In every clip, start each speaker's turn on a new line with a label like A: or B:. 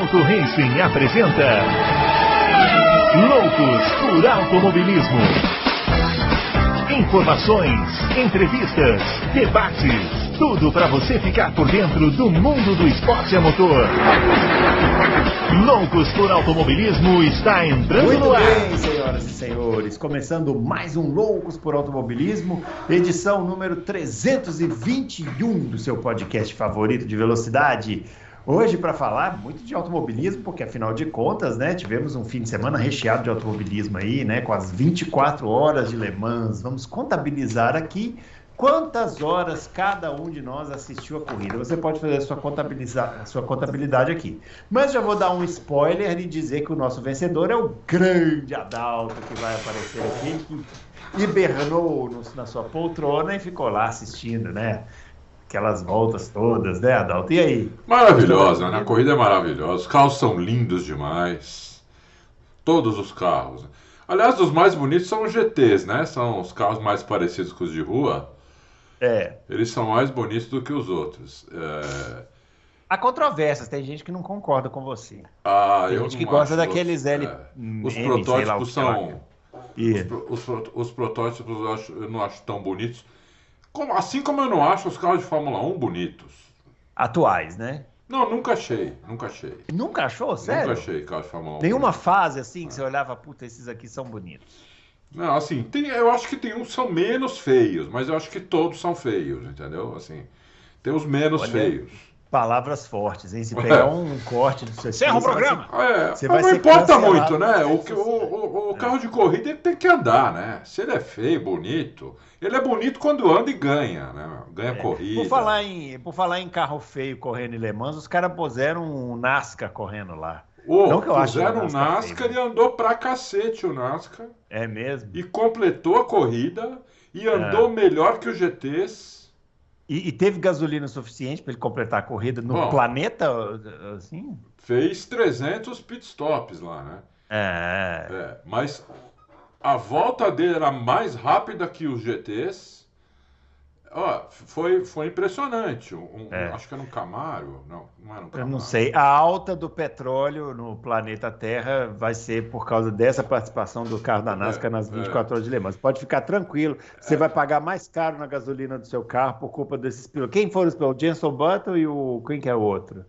A: Auto Racing apresenta Loucos por Automobilismo. Informações, entrevistas, debates, tudo para você ficar por dentro do mundo do esporte a motor. Loucos por Automobilismo está entrando
B: Muito
A: no ar.
B: bem, senhoras e senhores, começando mais um Loucos por Automobilismo, edição número 321 do seu podcast favorito de velocidade. Hoje para falar muito de automobilismo, porque afinal de contas, né, tivemos um fim de semana recheado de automobilismo aí, né, com as 24 horas de Le Mans. Vamos contabilizar aqui quantas horas cada um de nós assistiu a corrida. Você pode fazer a sua, contabiliza- a sua contabilidade aqui. Mas já vou dar um spoiler e dizer que o nosso vencedor é o grande Adalto que vai aparecer aqui, que hibernou no- na sua poltrona e ficou lá assistindo, né? Aquelas voltas todas, né, Adalto? E aí?
C: Maravilhosa, né? A corrida é maravilhosa. Os carros são lindos demais. Todos os carros. Aliás, os mais bonitos são os GTs, né? São os carros mais parecidos com os de rua.
B: É.
C: Eles são mais bonitos do que os outros. É...
B: Há controvérsias, tem gente que não concorda com você.
C: Ah,
B: Tem
C: eu
B: gente que gosta daqueles L-
C: é. Os protótipos
B: que lá.
C: são. Os, pro- os os protótipos eu, acho- eu não acho tão bonitos. Como- assim como eu não acho os carros de Fórmula 1 bonitos.
B: atuais, né?
C: Não, nunca achei. Nunca achei.
B: Nunca achou, sério?
C: Nunca achei carro de Fórmula 1.
B: Nenhuma
C: bonito.
B: fase assim que você olhava, puta, esses aqui são bonitos.
C: Não, assim, tem, eu acho que tem uns que são menos feios, mas eu acho que todos são feios, entendeu? Assim, tem os menos
B: Olha,
C: feios.
B: Palavras fortes, hein? Se pegar um corte do seu
D: Encerra o
B: você vai
D: programa.
C: É,
B: Você
C: mas
B: vai
C: não importa muito, né? O, o, o- o carro de corrida ele tem que andar, né? Se ele é feio, bonito, ele é bonito quando anda e ganha, né? Ganha
B: ser-
C: corrida.
B: Por falar, em, por falar em carro feio correndo em Le Mans, os caras puseram um NASCAR correndo lá.
C: Ô,
B: não que eu
C: puseram
B: o
C: o
B: NASCAR feio,
C: e andou pra cacete o NASCAR.
B: É mesmo?
C: E completou a corrida e andou
B: É.
C: melhor que os GTs.
B: E, e teve gasolina suficiente para ele completar a corrida no
C: Bom.
B: planeta, assim?
C: Fez 300 pitstops lá, né?
B: É.
C: É, mas a volta dele era mais rápida que os GTs. Ó, foi, foi impressionante. Um-
B: É.
C: Acho que era um Camaro. Não, não era um
B: Eu
C: Camaro.
B: não sei. A alta do petróleo no planeta Terra vai ser por causa dessa participação do carro da NASCAR
C: É,
B: nas
C: é.
B: 24 horas de Le Mans. Pode ficar tranquilo. Você vai pagar mais caro na gasolina do seu carro por culpa desses pilotos. Quem foram os pilotos? O Jenson Button e o. Quem que é o outro?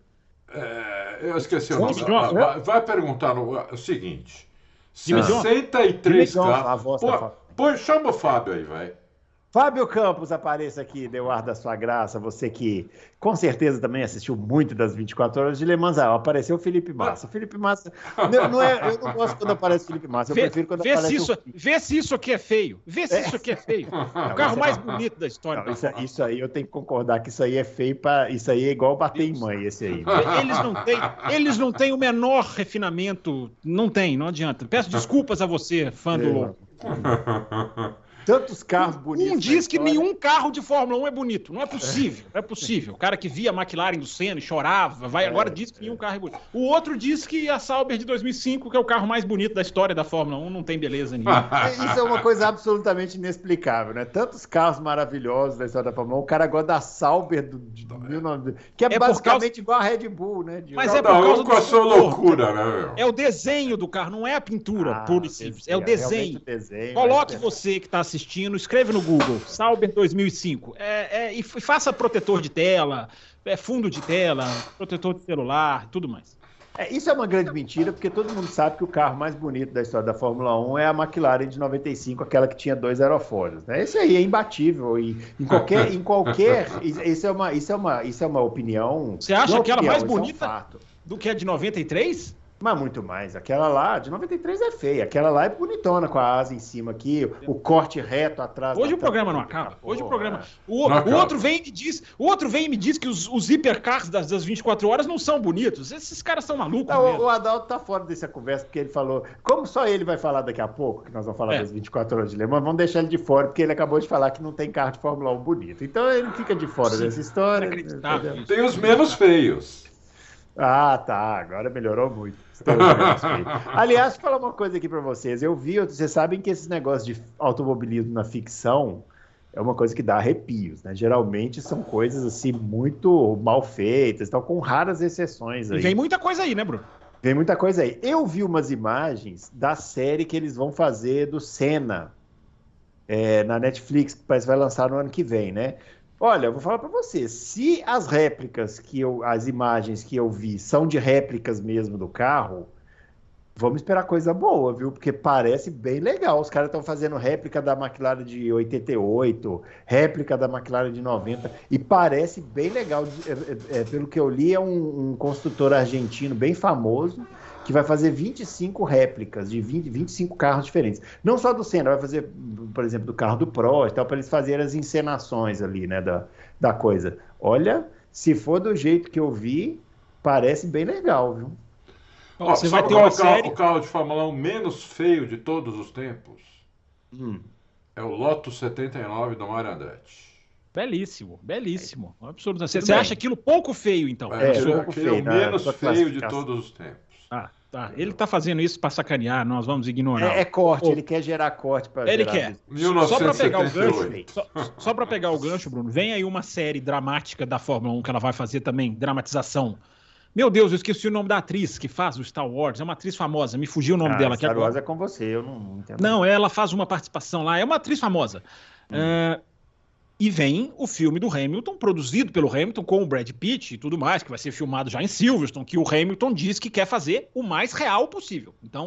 C: É, eu esqueci o nome. Ah, vai, vai perguntar no, é o seguinte:
D: Jimmy Johnson?
C: 63
B: Jimmy Johnson, a
C: carros.
B: voz da
C: Pô, pô, chama o Fábio aí, vai.
B: Fábio Campos, apareça aqui, deu ar da sua graça. Você que com certeza também assistiu muito das 24 horas de Le Mans. Ah, apareceu o Felipe Massa. Felipe Massa. Não, não é, eu não gosto quando aparece o Felipe Massa. Eu
D: Vê,
B: prefiro quando
D: vê
B: aparece
D: se isso,
B: o
D: vê se isso aqui é feio. Vê se isso aqui é feio. O carro
B: isso é-
D: mais bonito da história.
B: Não, isso, é, isso aí eu tenho que concordar que isso aí é feio para isso aí é igual bater em mãe esse aí.
D: 1. Eles não têm, eles não têm o menor refinamento. Não tem, não adianta. Peço desculpas a você, fã do
B: É,
D: louco.
B: Tantos carros bonitos.
D: Um diz que
B: história.
D: nenhum carro de Fórmula 1 é bonito. Não é possível. Não é possível. O cara que via a McLaren do Senna e chorava, vai, agora diz que nenhum carro é bonito. O outro diz que a Sauber de 2005, que é o carro mais bonito da hisora da Fórmula 1, não tem beleza nenhuma.
B: Isso é uma coisa absolutamente inexplicável, né? Tantos carros maravilhosos da história da Fórmula 1, o cara gosta da Sauber do, de 19... que é,
D: É
B: basicamente igual a Red Bull, né? De-
D: Mas é por
C: Cada
D: causa
C: com a sua
D: motor.
C: loucura, né, meu?
D: É o desenho do carro, não é a pintura
B: Ah,
D: pura e simples. É o desenho.
B: desenho,
D: Coloque
B: mas-
D: você que está assistindo, escreve no Google, Sauber 2005, é, é, e faça protetor de tela, é, fundo de tela, protetor de celular, tudo mais.
B: É, isso é uma grande mentira, porque todo mundo sabe que o carro mais bonito da história da Fórmula 1 é a McLaren de 95, aquela que tinha dois aerofólios. Né? Esse aí é imbatível. E em qualquer. Em qualquer isso, é uma, isso, é uma, isso é uma opinião.
D: Você acha
B: não é
D: aquela
B: opinião,
D: mais
B: isso é um
D: bonita? Do que a de 93?
B: Mas muito mais. Aquela lá, de 93 é feia. Aquela lá é bonitona, com a asa em cima aqui, o corte reto atrás.
D: Hoje o programa não acaba. Hoje o
B: Porra.
D: programa. O,
C: Não
D: o
C: acaba.
D: outro vem e me diz, o outro vem e me diz que os, os hipercars das, das 24 horas não são bonitos. Esses caras são malucos
B: Não,
D: mesmo.
B: o, o Adalto tá fora dessa conversa, porque ele falou. Como só ele vai falar daqui a pouco, que nós vamos falar
D: É.
B: das 24 horas de Le Mans, vamos deixar ele de fora, porque ele acabou de falar que não tem carro de Fórmula 1 bonito. Então ele fica de fora
D: Sim,
B: dessa história. entendeu?
C: Tem os menos feios.
B: Ah, tá. Agora melhorou muito. Aliás, deixa eu falar uma coisa aqui pra vocês. Eu vi, vocês sabem que esses negócios de automobilismo na ficção é uma coisa que dá arrepios, né? Geralmente são coisas assim muito mal feitas, então com raras exceções aí.
D: E vem muita coisa aí, né, Bruno?
B: Vem muita coisa aí. Eu vi umas imagens da série que eles vão fazer do Senna é, na Netflix, que parece que vai lançar no ano que vem, né? Olha, vou falar para você, se as réplicas que eu, as imagens que eu vi são de réplicas mesmo do carro, Vamos esperar coisa boa, viu? Porque parece bem legal. Os caras estão fazendo réplica da McLaren de 88, réplica da McLaren de 90, e parece bem legal. É, é, é, pelo que eu li, é um, um, construtor argentino bem famoso que vai fazer 25 réplicas de 20, 25 carros diferentes. Não só do Senna, vai fazer, por exemplo, do carro do Pro e tal, para eles fazerem as encenações ali, né, da, da coisa. Olha, se for do jeito que eu vi, parece bem legal, viu?
C: Ó, você vai ter uma o série... o carro de Fórmula 1 menos feio de todos os tempos? Hum. É o Lotus 79 do Mário Andretti.
D: Belíssimo, belíssimo. Um absurdo. Você, você acha aquilo pouco feio, então?
C: É, é, é o feio, menos feio de todos os tempos.
D: Ah, tá. Ele tá fazendo isso para sacanear, nós vamos ignorar.
B: É, é corte, ele quer gerar corte para
D: Ele quer. 1978. Só para pegar o gancho, só, só para pegar o gancho, Bruno, vem aí uma série dramática da Fórmula 1 que ela vai fazer também, dramatização meu Deus, eu esqueci o nome da atriz que faz o Star Wars. É uma atriz famosa, me fugiu o nome ah, dela Star
B: agora. Wars é com você, eu não, não entendo.
D: Não, ela faz uma participação lá, é uma atriz famosa. Hum. Uh, e vem o filme do Hamilton, produzido pelo Hamilton, com o Brad Pitt e tudo mais, que vai ser filmado já em Silverstone, que o Hamilton diz que quer fazer o mais real possível. Então,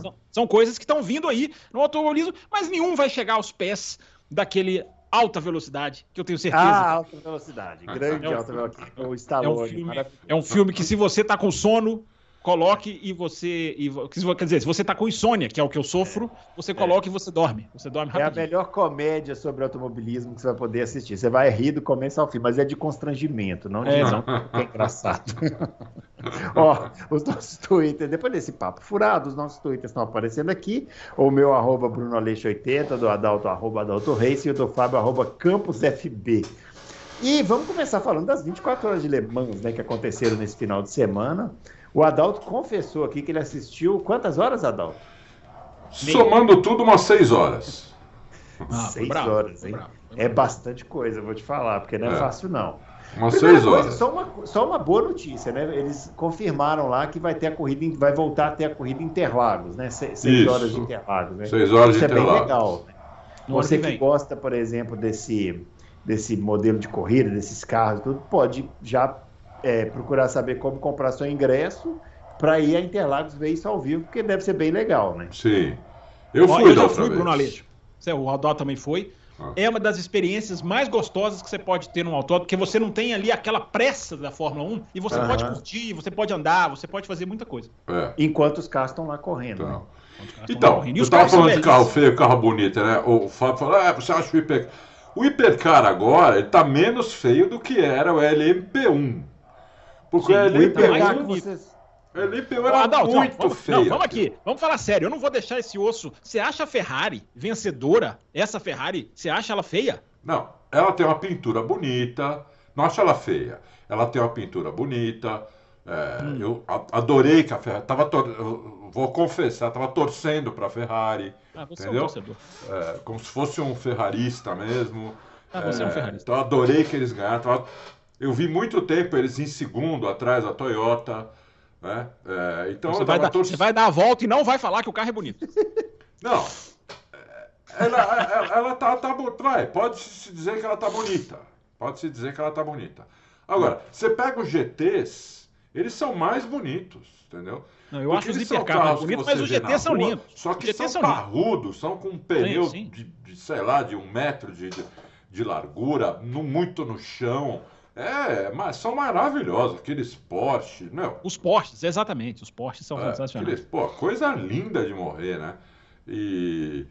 D: são, são, coisas que estão vindo aí no automobilismo, mas nenhum vai chegar aos pés daquele alta velocidade, que eu tenho certeza. Ah,
B: alta velocidade, grande é um, alta velocidade. O Stallone.
D: É um, filme, é um filme que, se você tá com sono, coloque e você. E, quer dizer, se você tá com insônia, que é o que eu sofro, você coloca é. e você dorme. Você dorme
B: rapidinho. É a melhor comédia sobre automobilismo que você vai poder assistir. Você vai rir do começo ao fim, mas é de constrangimento, não de é, não. é engraçado. Ó, os nossos twitters, depois desse papo furado, os nossos twitters estão aparecendo aqui. O meu arroba BrunoAleixo80, do Adalto, arroba Adalto Reis, e o do Fábio, arroba CampusFB. E vamos começar falando das 24 horas de Le Mans, né, que aconteceram nesse final de semana. O Adalto confessou aqui que ele assistiu quantas horas, Adalto?
C: Somando tudo, umas seis horas.
B: Ah, seis bravo, horas, hein? Bravo, é bastante coisa, vou te falar, porque não é, é. fácil, não.
C: Umas seis horas. Coisa,
B: só, uma, só uma boa notícia, né? Eles confirmaram lá que vai ter a corrida, vai voltar a ter a corrida Interlagos, né? seis Isso. horas de Interlagos, né?
C: Seis horas Isso de é bem
B: legal. Né? Você que, que gosta, por exemplo, desse, desse modelo de corrida, desses carros, tudo, pode já é, procurar saber como comprar seu ingresso para ir a Interlagos ver isso ao vivo, porque deve ser bem legal, né?
C: Sim. Eu fui,
D: eu já fui, Bruno Aleixo. O Aldó também foi. Ah. É uma das experiências mais gostosas que você pode ter num autódromo, porque você não tem ali aquela pressa da Fórmula 1 e você pode curtir, você pode andar, você pode fazer muita coisa.
B: É. Enquanto os carros estão lá correndo. Então,
C: né? então eu estava falando de carro feio, carro bonito, né? O Fábio falou, ah, você acha o hipercar... O hipercar agora está menos feio do que era o LMP1. Porque Sim, vocês... LPO era Adalto, muito
D: vamos, feio. Não, vamos aqui, vamos falar sério. Eu não vou deixar esse osso. Você acha a Ferrari vencedora? Essa Ferrari, você acha ela feia?
C: Não, ela tem uma pintura bonita. Não acho ela feia. Ela tem uma pintura bonita. É, hum. Eu adorei que a Ferrari. Tava tor... Vou confessar, estava torcendo para a Ferrari. Ah, você entendeu? É um é, como se fosse um ferrarista mesmo. Ah, você é, é um ferrarista. Então adorei que eles ganharam. Tava eu vi muito tempo eles em segundo atrás da Toyota. Né? É, então
D: você vai, dar, você vai dar a volta e não vai falar que o carro é bonito.
C: Não. É, ela, ela, ela tá, tá, vai, pode se dizer que ela tá bonita. Pode se dizer que ela tá bonita. Agora, você pega os GTs, eles são mais bonitos, entendeu?
D: Não, eu Porque acho os hipercarros bonitos, mas os GTs são lindos.
C: Só que são, são parrudos, são com um pneu sim, sim. De, de, sei lá, de um metro de, de, de largura, no, muito no chão. É, mas são maravilhosos, aqueles Porsche, não.
D: Os Porsches, exatamente, os Porsches são é, sensacionais. Aqueles,
C: pô, coisa linda de morrer, né? E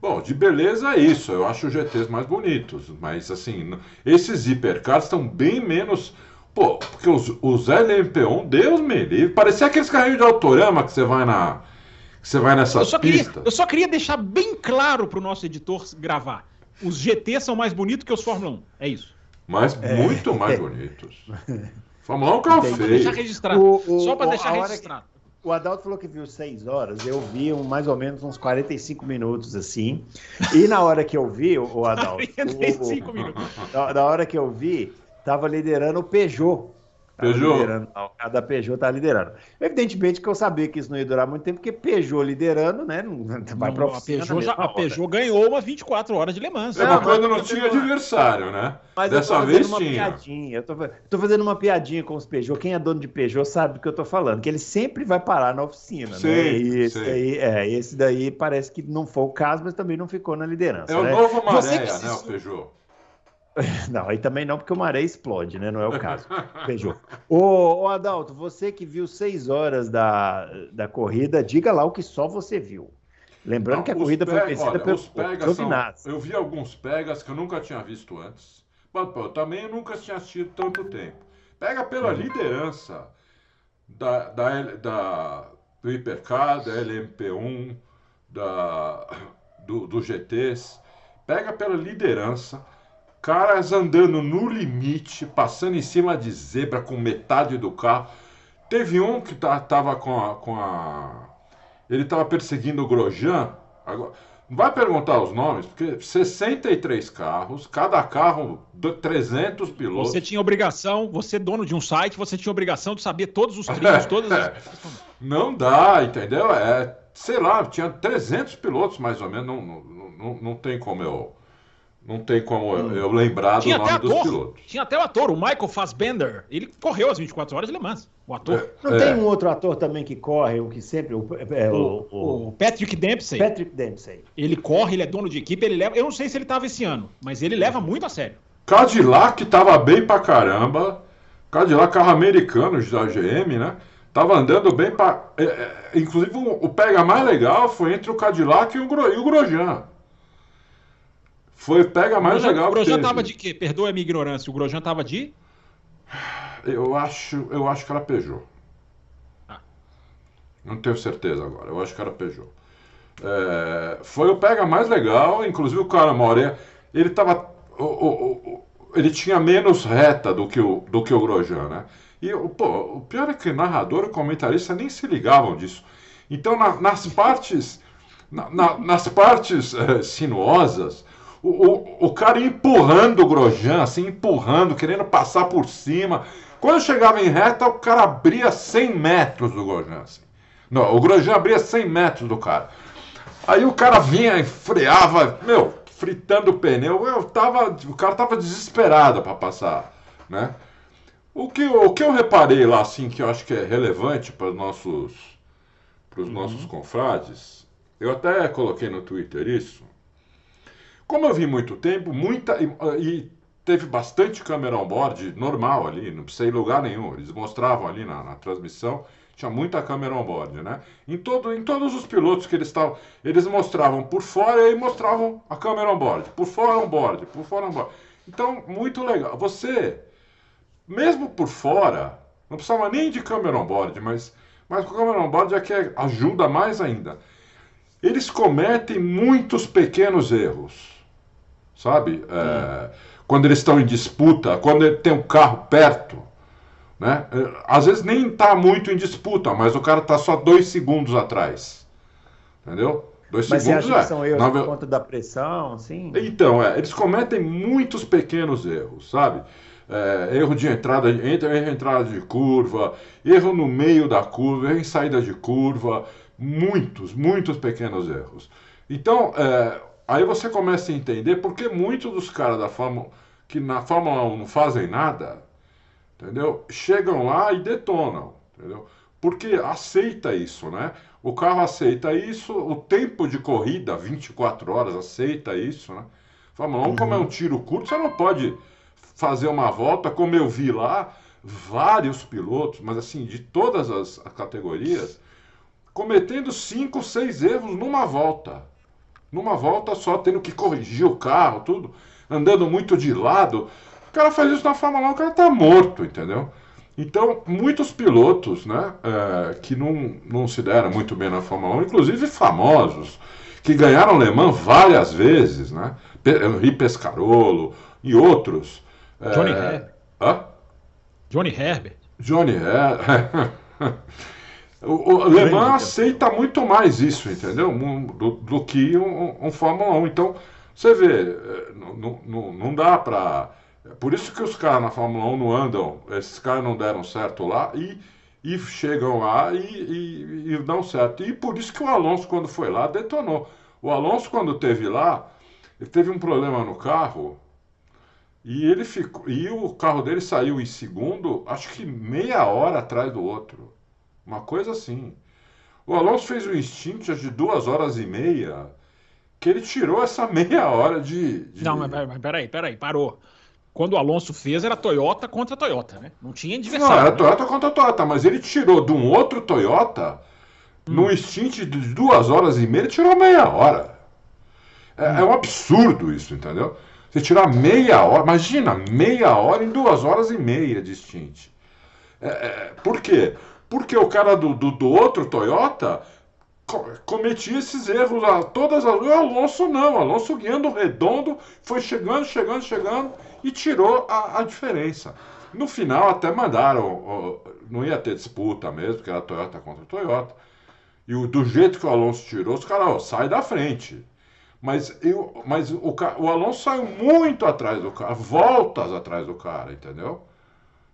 C: bom, de beleza é isso, eu acho os GTs mais bonitos, mas assim, esses hipercars estão bem menos Pô, porque os, os LMP1, Deus me livre, parecia aqueles carrinhos de autorama que você vai na que você vai nessas
D: eu só
C: pistas.
D: Queria, eu só queria deixar bem claro para o nosso editor gravar. Os GT são mais bonitos que os Fórmula 1. É isso
C: mas é. muito mais bonitos. Fórmula 1 é um carro feio.
D: Deixar registrado. O, o, Só para deixar registrado.
B: O Adalto falou que viu 6 horas, eu vi um, mais ou menos uns 45 minutos assim. E na hora que eu vi, o, o Adalto. 45 o, minutos. Na, na hora que eu vi, tava liderando o Peugeot.
C: Peugeot.
B: A da Peugeot tá liderando. Evidentemente que eu sabia que isso não ia durar muito tempo, porque Peugeot liderando, né? Não
D: vai não, a Peugeot, já, a Peugeot ganhou uma 24 horas de Le Mans.
C: É, mas quando não tinha adversário, né? Mas Dessa vez
B: uma
C: tinha.
B: Piadinha. Eu tô, tô, fazendo uma piadinha com os Peugeot. Quem é dono de Peugeot sabe do que eu tô falando, que ele sempre vai parar na oficina,
C: sim,
B: né?
C: E
B: esse, Aí, é, esse daí parece que não foi o caso, mas também não ficou na liderança.
C: É
B: né?
C: o novo Maré, né, o Peugeot?
B: Não, aí também não, porque o maré explode, né? Não é o caso. Peugeot. Ô, ô, Adalto, você que viu seis horas da, da corrida, diga lá o que só você viu. Lembrando não, que a corrida foi vencida
C: pelos Giovinazzi. Eu vi alguns pegas que eu nunca tinha visto antes. Mas, pô, também eu nunca tinha assistido tanto tempo. Pega pela uhum. liderança da, da, da, do Hipercar, da LMP1, da, do, do GTs. Pega pela liderança caras andando no limite, passando em cima de zebra com metade do carro. Teve um que tava com a, com a. Ele tava perseguindo o Grosjean. Agora, não vai perguntar os nomes, porque 63 carros, cada carro 300 pilotos.
D: Você tinha obrigação, você dono de um site, você tinha obrigação de saber todos os trilhos, todas as...
C: Não dá, entendeu? É, sei lá, tinha 300 pilotos mais ou menos, não, não, não, não tem como eu não tem como eu, eu lembrar Tinha do nome dos pilotos.
D: Tinha até o ator, o Michael Fassbender. Ele correu as 24 horas de Le Mans, o ator.
B: É, não é. tem um outro ator também que corre, o que sempre. O,
D: é, o, o, o, Patrick Dempsey.
B: Patrick Dempsey.
D: Ele corre, ele é dono de equipe, ele leva. Eu não sei se ele estava esse ano, mas ele leva muito a sério.
C: Cadillac tava bem pra caramba. Cadillac, carro americano da GM, né? Tava andando bem pra. É, é, inclusive, o, o pega mais legal foi entre o Cadillac e o, Gro, e o Grosjean. Foi pega mais
D: Grosjean,
C: legal.
D: O Grosjean tava de quê? Perdoa a minha ignorância. O Grosjean tava de?
C: Eu acho, eu acho que era Peugeot. Ah. Não tenho certeza agora. Eu acho que era Peugeot. É, foi o pega mais legal. Inclusive o cara Mauré, ele tava, o, o, o, ele tinha menos reta do que o, do que o Grosjean, né? E pô, o pior é que o narrador e comentarista nem se ligavam disso. Então, na, nas partes, na, na, nas partes é, sinuosas, o, o, o cara empurrando o Grosjean, assim, empurrando, querendo passar por cima. Quando chegava em reta, o cara abria 100 metros do Grosjean. Assim. Não, o Grosjean abria 100 metros do cara. Aí o cara vinha e freava, meu, fritando o pneu. Eu tava, o cara tava desesperado para passar, né? O que, o que eu reparei lá, assim, que eu acho que é relevante para os nossos, uhum. nossos confrades, eu até coloquei no Twitter isso, como eu vi muito tempo, muita. E, e teve bastante câmera on-board normal ali, não precisei lugar nenhum. Eles mostravam ali na, na transmissão, tinha muita câmera on-board, né? Em, todo, em todos os pilotos que eles estavam, eles mostravam por fora e mostravam a câmera on-board, por fora on-board, por fora on-board. Então, muito legal. Você, mesmo por fora, não precisava nem de câmera on-board, mas, mas com câmera on-board é que ajuda mais ainda. Eles cometem muitos pequenos erros sabe? É, quando eles estão em disputa, quando tem um carro perto, né? É, às vezes nem está muito em disputa, mas o cara está só dois segundos atrás, entendeu?
B: Dois mas segundos você acha é. que são erros por conta da pressão, assim?
C: Então, é, eles cometem muitos pequenos erros, sabe? É, erro de entrada, erro de entrada de curva, erro no meio da curva, erro em saída de curva, muitos, muitos pequenos erros. Então, é, Aí você começa a entender porque muitos dos caras da Fórmula que na Fórmula 1 não fazem nada, entendeu? Chegam lá e detonam, entendeu? Porque aceita isso, né? O carro aceita isso, o tempo de corrida, 24 horas, aceita isso, né? Fórmula 1, uhum. como é um tiro curto, você não pode fazer uma volta, como eu vi lá, vários pilotos, mas assim, de todas as categorias, cometendo 5, 6 erros numa volta numa volta só, tendo que corrigir o carro, tudo, andando muito de lado. O cara faz isso na Fórmula 1, o cara tá morto, entendeu? Então, muitos pilotos, né, é, que não, não se deram muito bem na Fórmula 1, inclusive famosos, que ganharam Le Mans várias vezes, né? Henri Pescarolo e outros.
D: Johnny é... Herbert. Hã? Johnny Herbert.
C: Johnny Herbert. O, o Le Mans aceita muito mais isso, entendeu? Do, do que um, um, Fórmula 1. Então, você vê, é, não, não, não dá para. Por isso que os caras na Fórmula 1 não andam, esses caras não deram certo lá e, e chegam lá e, e, e dão certo. E por isso que o Alonso, quando foi lá, detonou. O Alonso, quando teve lá, ele teve um problema no carro e ele ficou. E o carro dele saiu em segundo, acho que meia hora atrás do outro. Uma coisa assim. O Alonso fez um instinto de duas horas e meia, que ele tirou essa meia hora de. de...
D: Não, mas, mas peraí, peraí, parou. Quando o Alonso fez, era Toyota contra Toyota, né? Não tinha adversário.
C: Não, era
D: né?
C: Toyota contra Toyota, mas ele tirou de um outro Toyota, hum. no instinto de duas horas e meia, ele tirou meia hora. É, hum. é um absurdo isso, entendeu? Você tirar meia hora, imagina, meia hora em duas horas e meia de stint. É, é, por quê? Porque o cara do, do, do outro Toyota cometia esses erros a todas as. O Alonso não, Alonso guiando redondo, foi chegando, chegando, chegando e tirou a, a diferença. No final até mandaram, não ia ter disputa mesmo, porque era Toyota contra Toyota. E do jeito que o Alonso tirou, os caras, sai da frente. Mas, eu, mas o, o Alonso saiu muito atrás do cara, voltas atrás do cara, entendeu?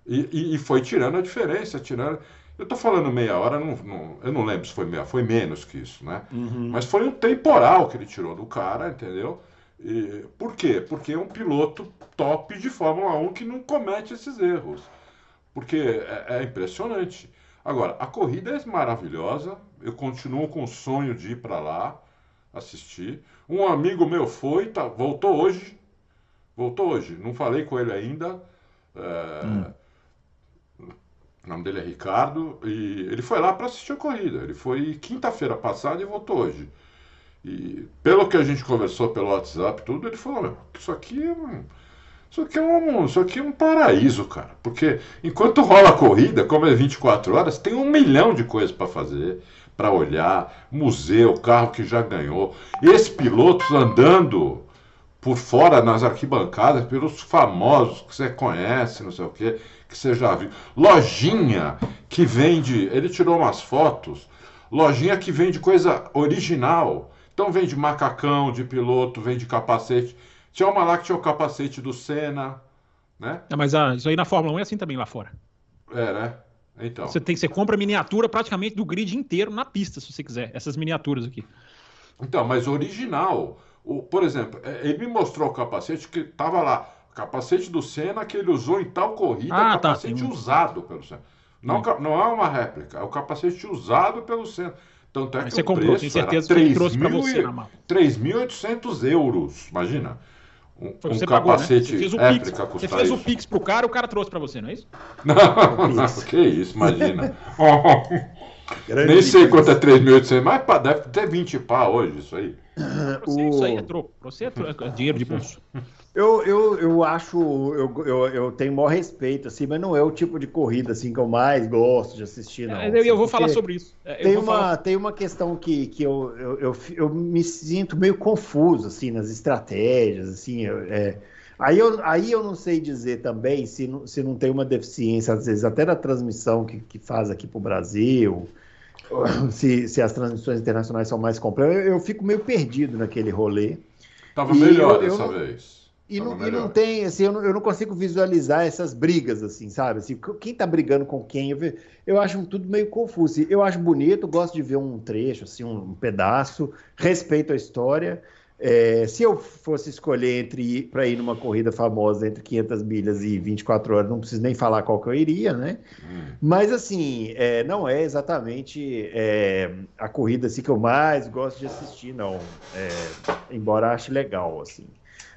C: E, e, e foi tirando a diferença, tirando. Eu estou falando meia hora, não, não, eu não lembro se foi meia, foi menos que isso, né? Uhum. Mas foi um temporal que ele tirou do cara, entendeu? E, por quê? Porque é um piloto top de Fórmula 1 que não comete esses erros. Porque é, é impressionante. Agora, a corrida é maravilhosa, eu continuo com o sonho de ir para lá assistir. Um amigo meu foi, tá, voltou hoje. Voltou hoje, não falei com ele ainda. É, hum. O nome dele é Ricardo e ele foi lá para assistir a corrida. Ele foi quinta-feira passada e voltou hoje. E pelo que a gente conversou pelo WhatsApp, tudo, ele falou: isso aqui é um, isso aqui é um, isso aqui é um paraíso, cara. Porque enquanto rola a corrida, como é 24 horas, tem um milhão de coisas para fazer, para olhar, museu, carro que já ganhou, esses pilotos andando por fora nas arquibancadas, pelos famosos que você conhece, não sei o quê que você já viu. Lojinha que vende. Ele tirou umas fotos. Lojinha que vende coisa original. Então vende macacão de piloto, vende capacete. Tinha uma lá que tinha o capacete do Senna. Né?
D: É, mas ah, isso aí na Fórmula 1 é assim também lá fora.
C: É, né? Então.
D: Você, tem, você compra miniatura praticamente do grid inteiro na pista, se você quiser. Essas miniaturas aqui.
C: Então, mas original. O, por exemplo, é, ele me mostrou o capacete que tava lá Capacete do Senna que ele usou em tal corrida, ah, tá, capacete tá, usado pelo Senna. Não, não é uma réplica, é o capacete usado pelo Senna. Tanto é que
D: você comprou, tem certeza que ele trouxe para você na
C: mala. 3.800 euros, imagina. Um, um capacete
D: pagou, né? você fez o réplica Pix, Você fez isso. o Pix pro cara, o cara trouxe para você, não é isso?
C: Não, não que isso, imagina. Nem sei quanto é 3.800, mas deve ter 20 pá hoje isso aí.
D: Pra você, o... Isso aí é troco. Pra você é, troco, é dinheiro de bolso.
B: Eu, eu, eu acho, eu, eu, eu tenho maior respeito, assim, mas não é o tipo de corrida assim que eu mais gosto de assistir, não. É,
D: eu, eu vou falar sobre isso. É,
B: tem, uma, falar... tem uma questão que, que eu, eu, eu, eu, me sinto meio confuso, assim, nas estratégias, assim, é, aí, eu, aí eu não sei dizer também se não, se não tem uma deficiência, às vezes, até da transmissão que, que faz aqui para o Brasil, se, se as transmissões internacionais são mais completas, eu, eu fico meio perdido naquele rolê.
C: Tava melhor dessa vez.
B: E não, e não, tem, assim, eu não, eu não, consigo visualizar essas brigas, assim, sabe? Assim, quem tá brigando com quem? Eu, eu acho tudo meio confuso. Eu acho bonito, gosto de ver um trecho, assim, um, pedaço, respeito a história. É, se eu fosse escolher entre para ir numa corrida famosa entre 500 milhas e 24 horas, não preciso nem falar qual que eu iria, né? Hum. Mas assim, é, não é exatamente é, a corrida assim, que eu mais gosto de assistir, não. É, embora ache legal, assim.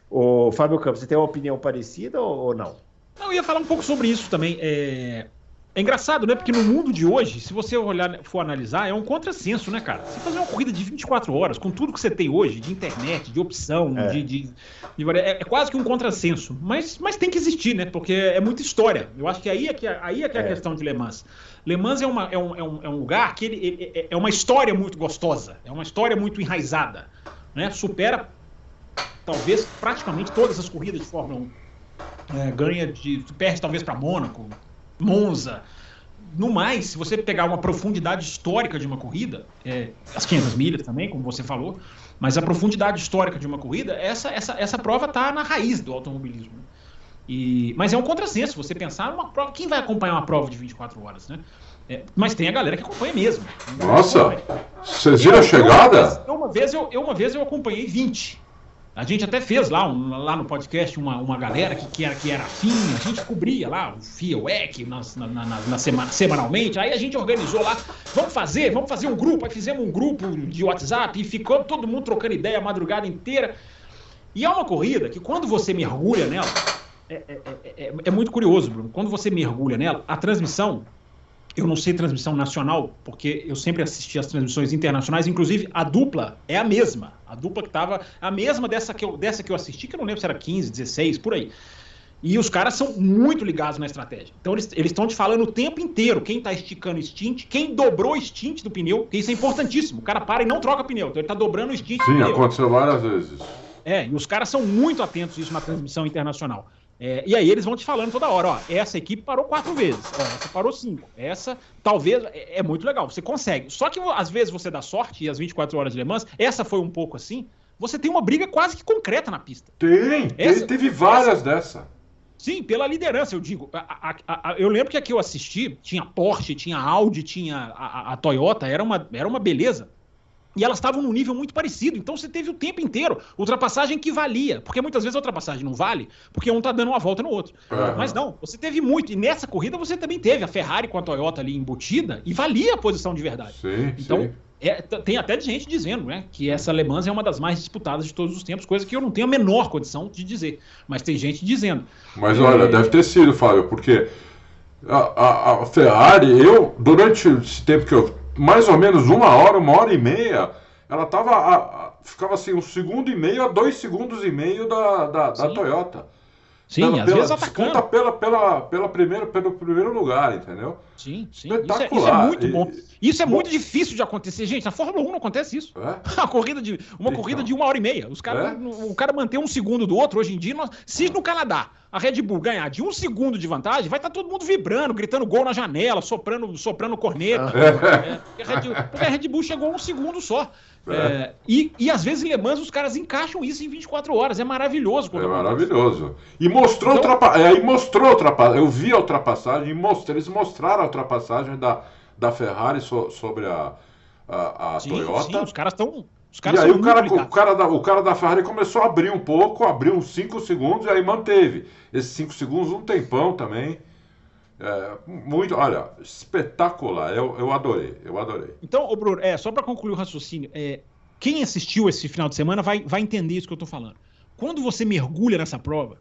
B: O Fábio Campos, você tem uma opinião parecida ou, ou não?
D: Não, eu ia falar um pouco sobre isso também. É... É engraçado, né? Porque no mundo de hoje, se você olhar, for analisar, é um contrassenso, né, cara? Você fazer uma corrida de 24 horas, com tudo que você tem hoje, de internet, de opção, é. De, de, de, é, é, quase que um contrassenso. Mas, mas tem que existir, né? Porque é muita história. Eu acho que aí é que, aí é, que é a é. questão de Le Mans. Le Mans é, uma, é, um, é, um, é um lugar que ele, ele, é uma história muito gostosa, é uma história muito enraizada. Né? Supera talvez praticamente todas as corridas de Fórmula 1. É, ganha de. perde talvez para Mônaco, Monza. no mais, se você pegar uma profundidade histórica de uma corrida, é, as 500 milhas também, como você falou, mas a profundidade histórica de uma corrida, essa, essa, essa prova está na raiz do automobilismo. E, mas é um contrassenso você pensar numa prova. Quem vai acompanhar uma prova de 24 horas, né? É, mas tem a galera que acompanha mesmo.
C: Nossa! Vocês viram a chegada?
D: Eu, uma, vez, eu, eu, uma vez eu acompanhei 20. A gente até fez lá, um, lá no podcast uma, uma galera que, que, era, que era afim, a gente cobria lá o FIA, o EC, na, na, na, na semana, semanalmente, aí a gente organizou lá, vamos fazer, vamos fazer um grupo, aí fizemos um grupo de WhatsApp e ficou todo mundo trocando ideia a madrugada inteira. E é uma corrida que quando você mergulha nela, é, é, é, é, muito curioso, Bruno. Quando você mergulha nela, a transmissão, eu não sei transmissão nacional, porque eu sempre assisti as transmissões internacionais, inclusive a dupla é a mesma. A dupla que estava a mesma dessa que, eu, dessa que eu assisti, que eu não lembro se era 15, 16, por aí. E os caras são muito ligados na estratégia. Então eles estão te falando o tempo inteiro quem está esticando o stint, quem dobrou o stint do pneu, que isso é importantíssimo. O cara para e não troca pneu, então ele está dobrando o stint
C: Sim, do pneu. Sim, aconteceu várias vezes.
D: É, e os caras são muito atentos a isso na transmissão internacional. É, e aí eles vão te falando toda hora, ó, essa equipe parou quatro vezes, ó, essa parou cinco, essa talvez é, é, muito legal, você consegue. Só que às vezes você dá sorte, e as 24 horas de Le Mans, essa foi um pouco assim, você tem uma briga quase que concreta na pista.
C: Tem, essa, teve várias essa, dessa.
D: Sim, pela liderança, eu digo. A, a, a, eu lembro que aqui eu assisti, tinha Porsche, tinha Audi, tinha a, Toyota, era uma, era uma beleza. E elas estavam num nível muito parecido. Então você teve o tempo inteiro ultrapassagem que valia. Porque muitas vezes a ultrapassagem não vale, porque um tá dando uma volta no outro. Uhum. Mas não, você teve muito. E nessa corrida você também teve a Ferrari com a Toyota ali embutida e valia a posição de verdade.
C: Sim,
D: então,
C: sim.
D: É, tem até gente dizendo né, que essa Alemã é uma das mais disputadas de todos os tempos, coisa que eu não tenho a menor condição de dizer. Mas tem gente dizendo.
C: Mas olha, é... deve ter sido, Fábio, porque a, a, a Ferrari, eu, durante esse tempo que eu mais ou menos uma hora, uma hora e meia, ela tava, ficava assim, um segundo e meio a dois segundos e meio da, da, da Toyota.
D: Sim, pela, às pela, vezes
C: atacando. Pela, pela, pela primeira, pelo primeiro lugar, entendeu?
D: Sim, sim. Isso é, isso é muito bom. Isso é muito difícil de acontecer, gente. Na Fórmula 1 não acontece isso. É? A corrida de, uma então. corrida de uma hora e meia. Os cara, é? O cara manter um segundo do outro, hoje em dia, nós, se no Canadá a Red Bull ganhar de um segundo de vantagem, vai estar tá todo mundo vibrando, gritando gol na janela, soprando, soprando corneta. É. porque, a Red, porque a Red Bull chegou a um segundo só. É. É, e, e às vezes em Le Mans os caras encaixam isso em 24 horas. É maravilhoso.
C: É maravilhoso. E mostrou, então, ultrapa... é, e mostrou ultrapassagem. Eu vi a ultrapassagem, eles mostraram a ultrapassagem da, da Ferrari so, sobre a, a, a sim, Toyota. Sim,
D: os caras estão.
C: E aí o cara, o, cara da, o cara da Ferrari começou a abrir um pouco, abriu uns 5 segundos e aí manteve. Esses 5 segundos, um tempão também. É, muito, olha, espetacular. Eu, eu adorei, eu adorei.
D: Então, ô Bruno, é, só para concluir o raciocínio, é, quem assistiu esse final de semana vai, vai entender isso que eu estou falando. Quando você mergulha nessa prova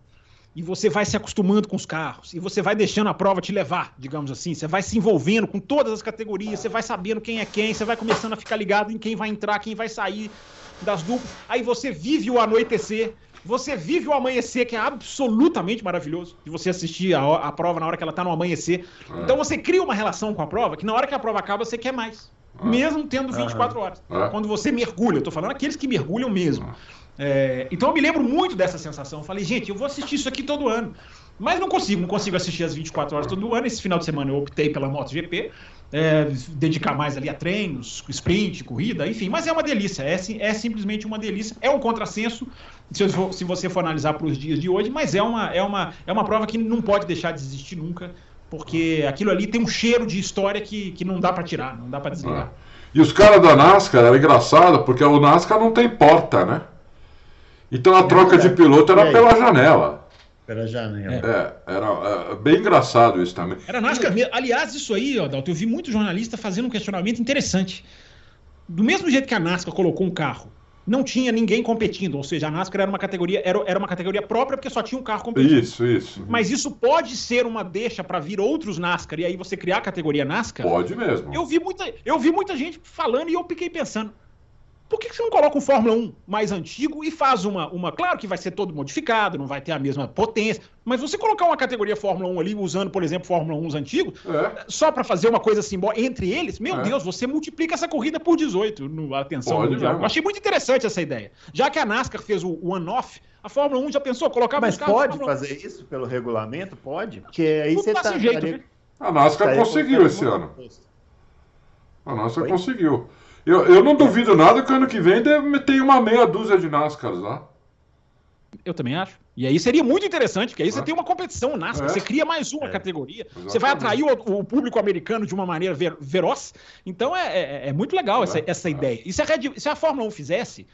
D: e você vai se acostumando com os carros e você vai deixando a prova te levar, digamos assim, você vai se envolvendo com todas as categorias, você vai sabendo quem é quem, você vai começando a ficar ligado em quem vai entrar, quem vai sair das duplas. Aí você vive o anoitecer, você vive o amanhecer, que é absolutamente maravilhoso, de você assistir a, a prova na hora que ela está no amanhecer. Então você cria uma relação com a prova que na hora que a prova acaba você quer mais. Mesmo tendo 24 é. horas. Quando você mergulha, eu tô falando aqueles que mergulham mesmo. É. então eu me lembro muito dessa sensação. Eu falei, gente, eu vou assistir isso aqui todo ano. Mas não consigo, não consigo assistir as 24 horas todo ano. Esse final de semana eu optei pela MotoGP é, dedicar mais ali a treinos, sprint, corrida, enfim. Mas é uma delícia, é, é simplesmente uma delícia. É um contrassenso, se, for, se você for analisar para os dias de hoje, mas é uma, é, uma, é uma prova que não pode deixar de existir nunca, porque aquilo ali tem um cheiro de história que, que não dá para tirar, não dá para desligar. É.
C: E os caras da NASCAR era engraçado, porque o NASCAR não tem porta, né? Então a troca de piloto era pela janela.
B: Pela janela.
C: É, era é, bem engraçado isso também.
D: Era NASCAR mesmo. Aliás, isso aí, ó, Dalton, eu vi muito jornalista fazendo um questionamento interessante. Do mesmo jeito que a NASCAR colocou um carro, não tinha ninguém competindo, ou seja, a NASCAR era uma categoria, era, era uma categoria própria porque só tinha um carro competindo.
C: Isso, isso.
D: Mas isso pode ser uma deixa para vir outros NASCAR e aí você criar a categoria NASCAR?
C: Pode mesmo.
D: Eu vi muita, eu vi muita gente falando e eu fiquei pensando, por que você não coloca um Fórmula 1 mais antigo e faz uma, uma. Claro que vai ser todo modificado, não vai ter a mesma potência, mas você colocar uma categoria Fórmula 1 ali, usando, por exemplo, Fórmula 1 antigos, é. só para fazer uma coisa assim entre eles, meu é. Deus, você multiplica essa corrida por 18 no atenção Pode mundial. Eu achei muito interessante essa ideia. Já que a NASCAR fez o one-off, a Fórmula 1 já pensou colocar
B: Mas pode fazer isso pelo regulamento? Pode? Porque aí você tá.
D: Jeito, né?
C: A NASCAR
B: Tá
C: conseguiu esse ano. A NASCAR conseguiu. Eu, eu não duvido nada que ano que vem deve ter uma meia dúzia de NASCARs lá.
D: Eu também acho. E aí seria muito interessante, porque aí você
C: É.
D: tem uma competição NASCAR,
C: É.
D: você cria mais uma
B: É.
D: categoria,
C: Exatamente.
D: você vai atrair o, o público americano de uma maneira ver- veroz. Então é, é- é muito legal essa,
C: É.
D: essa
C: É.
D: ideia. E se a, Red- se a Fórmula 1 fizesse,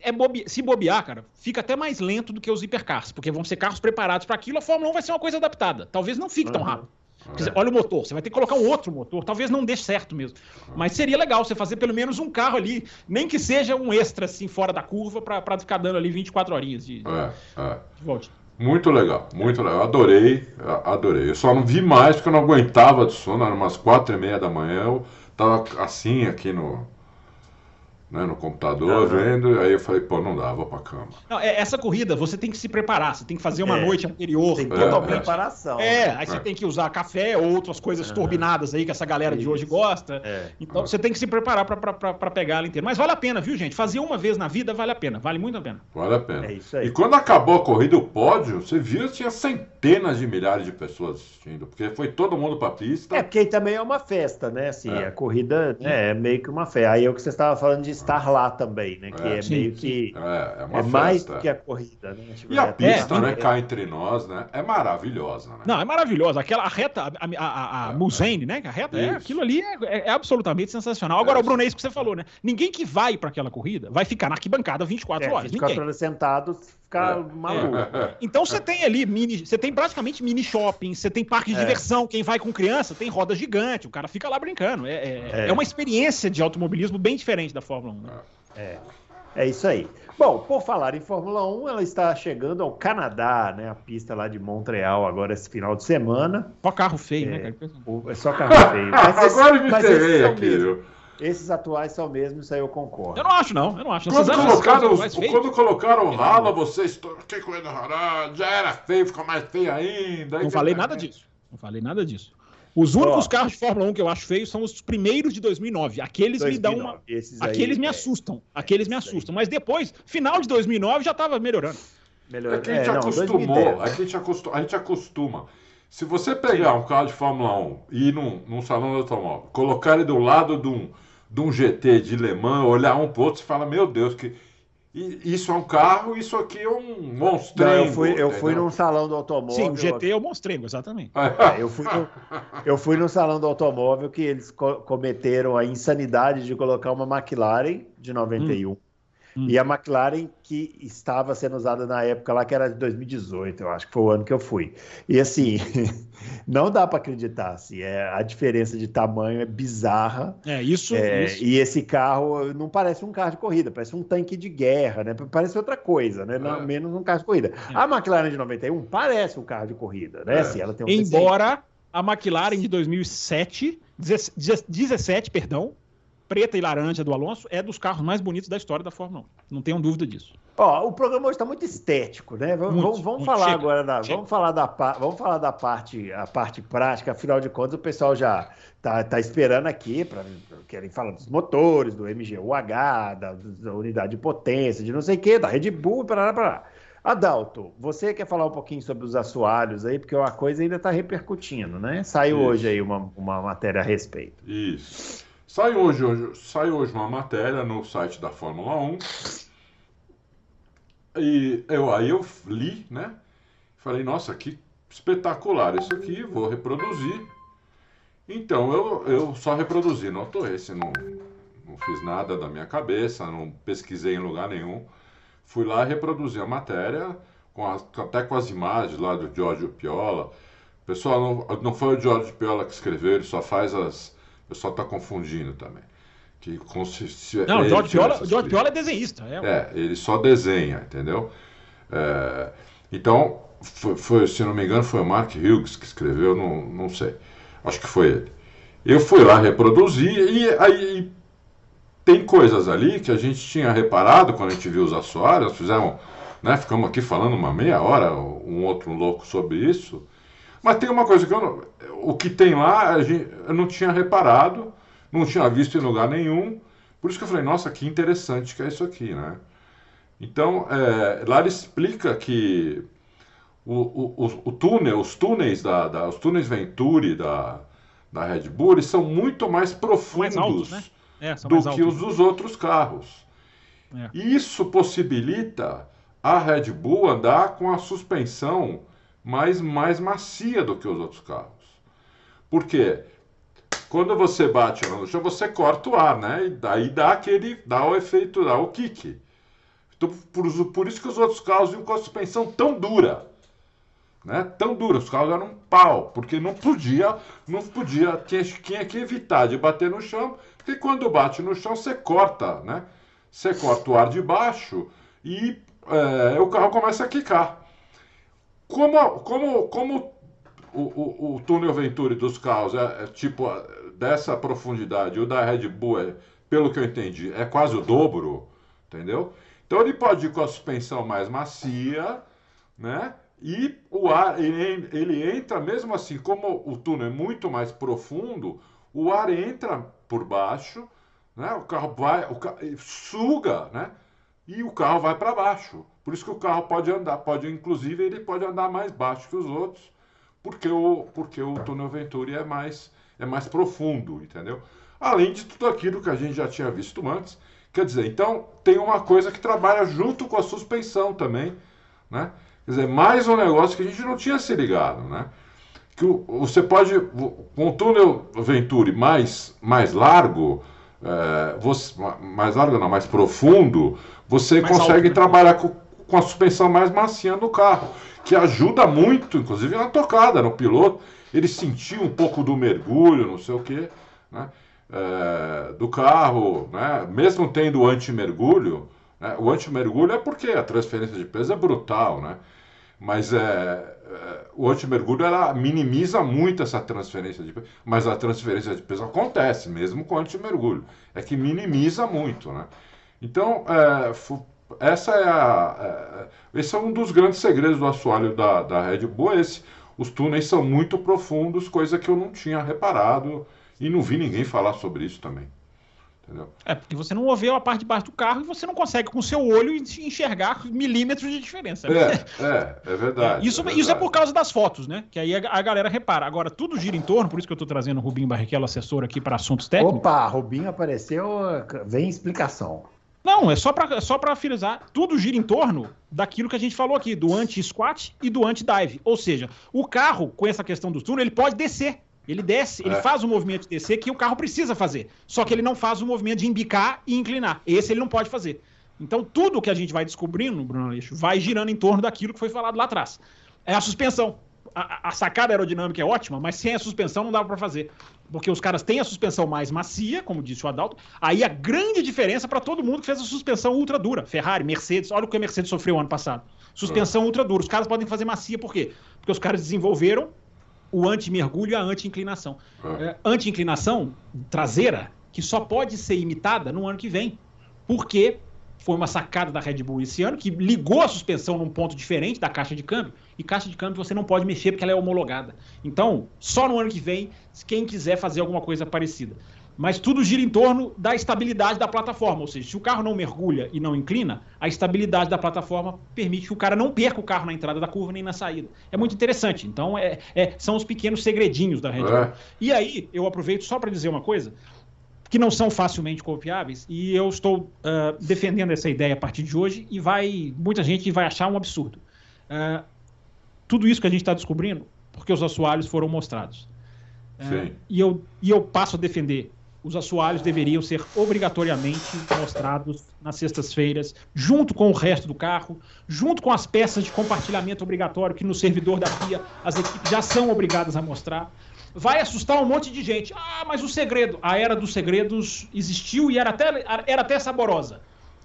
D: é- bobe- se bobear, cara, fica até mais lento do que os hipercars, porque vão ser carros preparados para aquilo, a Fórmula 1 vai ser uma coisa adaptada. Talvez não fique tão
B: Uhum.
D: rápido. Dizer, olha o motor, você vai ter que colocar um outro motor, talvez não dê certo mesmo. Mas seria legal você fazer pelo menos um carro ali, nem que seja um extra assim fora da curva para ficar dando ali 24 horinhas de, de,
C: É, é.
D: de volta.
C: Muito legal, muito legal. Adorei, adorei. Eu só não vi mais porque eu não aguentava de sono, eram umas quatro e meia da manhã. Eu tava assim aqui no, né, no computador
B: Aham.
C: vendo, aí eu falei, pô, não dá, vou pra cama.
D: Não, é- essa corrida você tem que se preparar, você tem que fazer uma
B: É.
D: noite anterior.
B: Tem
C: É,
B: total
C: é.
B: preparação.
D: É, aí
C: É.
D: você tem que usar café ou outras coisas turbinadas aí que essa galera de hoje
B: Isso.
D: gosta.
B: É.
D: Então você tem que se preparar pra- pra pra- pra pegar ela inteira. Mas vale a pena, viu, gente? Fazer uma vez na vida vale a pena, vale muito a pena.
C: Vale a pena.
B: É isso aí.
C: E quando acabou a corrida, o pódio, você viu, tinha centenas de milhares de pessoas assistindo, porque foi todo mundo pra pista.
B: É, porque também é uma festa, né? Assim,
C: É.
B: a corrida né, é meio que uma festa. Aí é o que você estava falando de estar lá também, né? Que
C: É.
B: é,
D: Sim,
B: meio
D: sim.
B: que.
C: É, é uma
B: É
C: festa.
B: mais do que a corrida, né? Tipo,
C: E a
B: é-
C: pista,
D: é,
C: né,
B: é-
C: cá entre nós, né, é maravilhosa, né?
D: Não, é maravilhosa. Aquela a reta, a, a, a, a Mulsanne, né? A reta, é, aquilo ali é, é- é absolutamente sensacional. Agora,
C: É.
D: o Bruno, é isso que você falou, né? Ninguém que vai pra aquela corrida vai ficar na arquibancada 24
B: é,
D: horas.
B: 24
D: Ninguém.
B: horas sentado, ficar
C: É.
B: maluco.
D: Então você tem ali mini, você tem praticamente mini shopping, você tem parque de
B: É.
D: diversão. Quem vai com criança tem roda gigante, o cara fica lá brincando. É, é,
B: É.
D: é uma experiência de automobilismo bem diferente da Fórmula 1. Né?
B: É. É isso aí. Bom, por falar em Fórmula 1, ela está chegando ao Canadá, né? A pista lá de Montreal agora esse final de semana.
D: Só carro feio,
B: É.
D: né, cara?
B: É só carro feio. Mas
C: Agora eu me
B: mas esses
C: ferrei
B: são
C: aqui,
B: mesmo. Esses atuais são mesmo, isso aí eu concordo.
D: Eu não acho, não. Eu não acho.
C: Quando
D: Vocês
C: colocaram, os- quando colocaram o ralo, vocês. to- Que coisa horrorosa, já era feio, ficou mais feio ainda. aí
D: Não falei nada disso. Não falei nada disso. Os únicos
B: Ó.
D: carros de Fórmula 1 que eu acho feios são os primeiros de 2009. Aqueles me dão uma.
B: 2009, esses aí,
D: Aqueles me
B: é,
D: assustam. Aqueles me
B: aí.
D: assustam. Mas depois, final de 2009 já tava melhorando.
B: Melhor.
C: É que a gente
B: é, não,
C: acostumou,
B: 2010,
C: é que a gente, acostu- a gente acostuma. Se você pegar um carro de Fórmula 1 e ir num, num salão de automóvel, colocar ele do lado de um, de um GT de Le Mans, olhar um pro outro, você fala, meu Deus, que isso é um carro, isso aqui é um monstro.
B: Não, eu fui, eu fui num salão do automóvel.
D: Sim, o GT é o monstrengo, exatamente.
B: É, eu, fui no, eu fui no salão do automóvel que eles co- cometeram a insanidade de colocar uma McLaren de 91.
D: Hum.
B: E a McLaren que estava sendo usada na época lá, que era de 2018, eu acho que foi o ano que eu fui. E assim, não dá para acreditar, assim, é, a diferença de tamanho é bizarra.
D: É, isso.
B: É,
D: isso.
B: e esse carro não parece um carro de corrida, parece um tanque de guerra, né? Parece outra coisa, né? Não,
C: É.
B: menos um carro de corrida. A McLaren de 91 parece um carro de corrida, né?
C: É.
B: Assim, ela tem um
D: Embora a McLaren de 2007, 17, 17, perdão, preta e laranja do Alonso, é dos carros mais bonitos da história da Fórmula 1. Não tenham dúvida disso.
B: Ó, o programa hoje está muito estético, né? Vamos,
D: Muito,
B: vamos- vamos
D: muito.
B: falar
D: Chega,
B: agora da,
D: chega.
B: vamos falar da, vamos falar da parte, a parte prática. Afinal de contas, o pessoal já tá, tá esperando aqui para querem falar dos motores, do MGUH, da, da unidade de potência, de não sei o quê, da Red Bull, para lá. Adalto, você quer falar um pouquinho sobre os assoalhos aí, porque a coisa ainda está repercutindo, né? Saiu
C: Isso.
B: hoje aí uma, uma matéria a respeito.
C: Isso. Sai hoje, hoje, sai hoje uma matéria no site da Fórmula 1. E eu, aí eu li, né? Falei, nossa, que espetacular isso aqui, vou reproduzir. Então eu, eu só reproduzi, não tô esse, não, não fiz nada da minha cabeça, não pesquisei em lugar nenhum. Fui lá reproduzi a matéria, com as- até com as imagens lá do Giorgio Piola. Pessoal, não, não foi o Giorgio Piola que escreveu, ele só faz as. O pessoal está confundindo também. Que consiste,
D: Não, o
C: tira
D: Piola,
C: coisas.
D: Piola é desenhista. É,
C: É, ele só desenha, entendeu? É, então, foi, foi, se não me engano, foi o Mark Hughes que escreveu, não, não sei. Acho que foi ele. Eu fui lá reproduzir e aí tem coisas ali que a gente tinha reparado quando a gente viu os assoalhos, nós fizemos, né, ficamos aqui falando uma meia hora, um outro louco sobre isso. Mas tem uma coisa que eu não, o que tem lá a gente, eu não tinha reparado, não tinha visto em lugar nenhum. Por isso que eu falei, nossa, que interessante que é isso aqui, né? Então, é, lá ele explica que o, o, o, túnel, os túneis da, da, os túneis Venturi da, da Red Bull eles são muito mais profundos
D: mais altos, né? é,
C: do que os dos outros carros. É. Isso possibilita a Red Bull andar com a suspensão mais, mais macia do que os outros carros. Por quê? Quando você bate no chão, você corta o ar, né? E daí dá aquele, dá o efeito, dá o kick. Então, por, por isso que os outros carros vinham com a suspensão tão dura. Né? Tão dura, os carros eram um pau, porque não podia, não podia, tinha, tinha que evitar de bater no chão, porque quando bate no chão você corta, né? Você corta o ar de baixo e é, o carro começa a quicar. Como, como, como o, o, o túnel Venturi dos carros é, é, tipo dessa profundidade, o da Red Bull, é, pelo que eu entendi, é quase o dobro, entendeu? Então ele pode ir com a suspensão mais macia, né? E o ar, ele, ele entra mesmo assim, como o túnel é muito mais profundo, o ar entra por baixo, né? O carro vai, o suga, né? E o carro vai para baixo. Por isso que o carro pode andar, pode inclusive ele pode andar mais baixo que os outros, porque o, porque o túnel Venturi é mais, é mais profundo, entendeu? Além de tudo aquilo que a gente já tinha visto antes. Quer dizer, então tem uma coisa que trabalha junto com a suspensão também, né? Quer dizer, mais um negócio que a gente não tinha se ligado, né? Que você pode, com o túnel Venturi mais, mais largo, é, você, mais largo não, mais profundo, você mais consegue alto, né? trabalhar com, com a suspensão mais macia no carro que ajuda muito, inclusive na tocada, no piloto. Ele sentiu um pouco do mergulho, não sei o quê, né? É, do carro, né? mesmo tendo anti-mergulho, né? o anti-mergulho é porque a transferência de peso é brutal, né? mas é, é, o anti-mergulho ela minimiza muito essa transferência de peso, mas a transferência de peso acontece mesmo com anti-mergulho, é que minimiza muito, né? Então, é, essa é a, é, esse é um dos grandes segredos do assoalho da, da Red Bull. Esse, os túneis são muito profundos, coisa que eu não tinha reparado e não vi ninguém falar sobre isso também. Entendeu?
D: É, porque você não ouviu a parte de baixo do carro e você não consegue com o seu olho enxergar milímetros de diferença.
C: É, é, é verdade.
D: É, isso,
C: é verdade.
D: isso é por causa das fotos, né? Que aí a, a, galera repara. Agora, tudo gira em torno, por isso que eu estou trazendo o Rubinho Barrichello, assessor aqui para assuntos técnicos.
B: Opa, Rubinho apareceu, vem explicação.
D: Não, é só para é só frisar, tudo gira em torno daquilo que a gente falou aqui, do anti-squat e do anti-dive. Ou seja, o carro, com essa questão do túnel, ele pode descer. Ele desce, ele é. faz o movimento de descer que o carro precisa fazer. Só que ele não faz o movimento de embicar e inclinar. Esse ele não pode fazer. Então, tudo que a gente vai descobrindo, Bruno Aleixo, vai girando em torno daquilo que foi falado lá atrás. É a suspensão. A, a sacada aerodinâmica é ótima, mas sem a suspensão não dava para fazer porque os caras têm a suspensão mais macia, como disse o Adalto. Aí a grande diferença para todo mundo que fez a suspensão ultra dura. Ferrari, Mercedes, olha o que a Mercedes sofreu ano passado. Suspensão ultra dura. Os caras podem fazer macia por quê? Porque os caras desenvolveram o anti-mergulho e a anti-inclinação. É, anti-inclinação traseira que só pode ser imitada no ano que vem. Porque foi uma sacada da Red Bull esse ano, que ligou a suspensão num ponto diferente da caixa de câmbio, e caixa de câmbio você não pode mexer porque ela é homologada. Então, só no ano que vem, quem quiser fazer alguma coisa parecida. Mas tudo gira em torno da estabilidade da plataforma, ou seja, se o carro não mergulha e não inclina, a estabilidade da plataforma permite que o cara não perca o carro na entrada da curva nem na saída. É muito interessante. Então, é, é são os pequenos segredinhos da Red Bull. É. E aí, eu aproveito só para dizer uma coisa que não são facilmente copiáveis, e eu estou uh, defendendo essa ideia a partir de hoje, e vai muita gente vai achar um absurdo. Uh, tudo isso que a gente está descobrindo porque os assoalhos foram mostrados. Uh, e, eu, e eu passo a defender. Os assoalhos deveriam ser obrigatoriamente mostrados nas sextas-feiras, junto com o resto do carro, junto com as peças de compartilhamento obrigatório que no servidor da FIA as equipes já são obrigadas a mostrar vai assustar um monte de gente. Ah, mas o segredo, a era dos segredos existiu e era até, era até saborosa.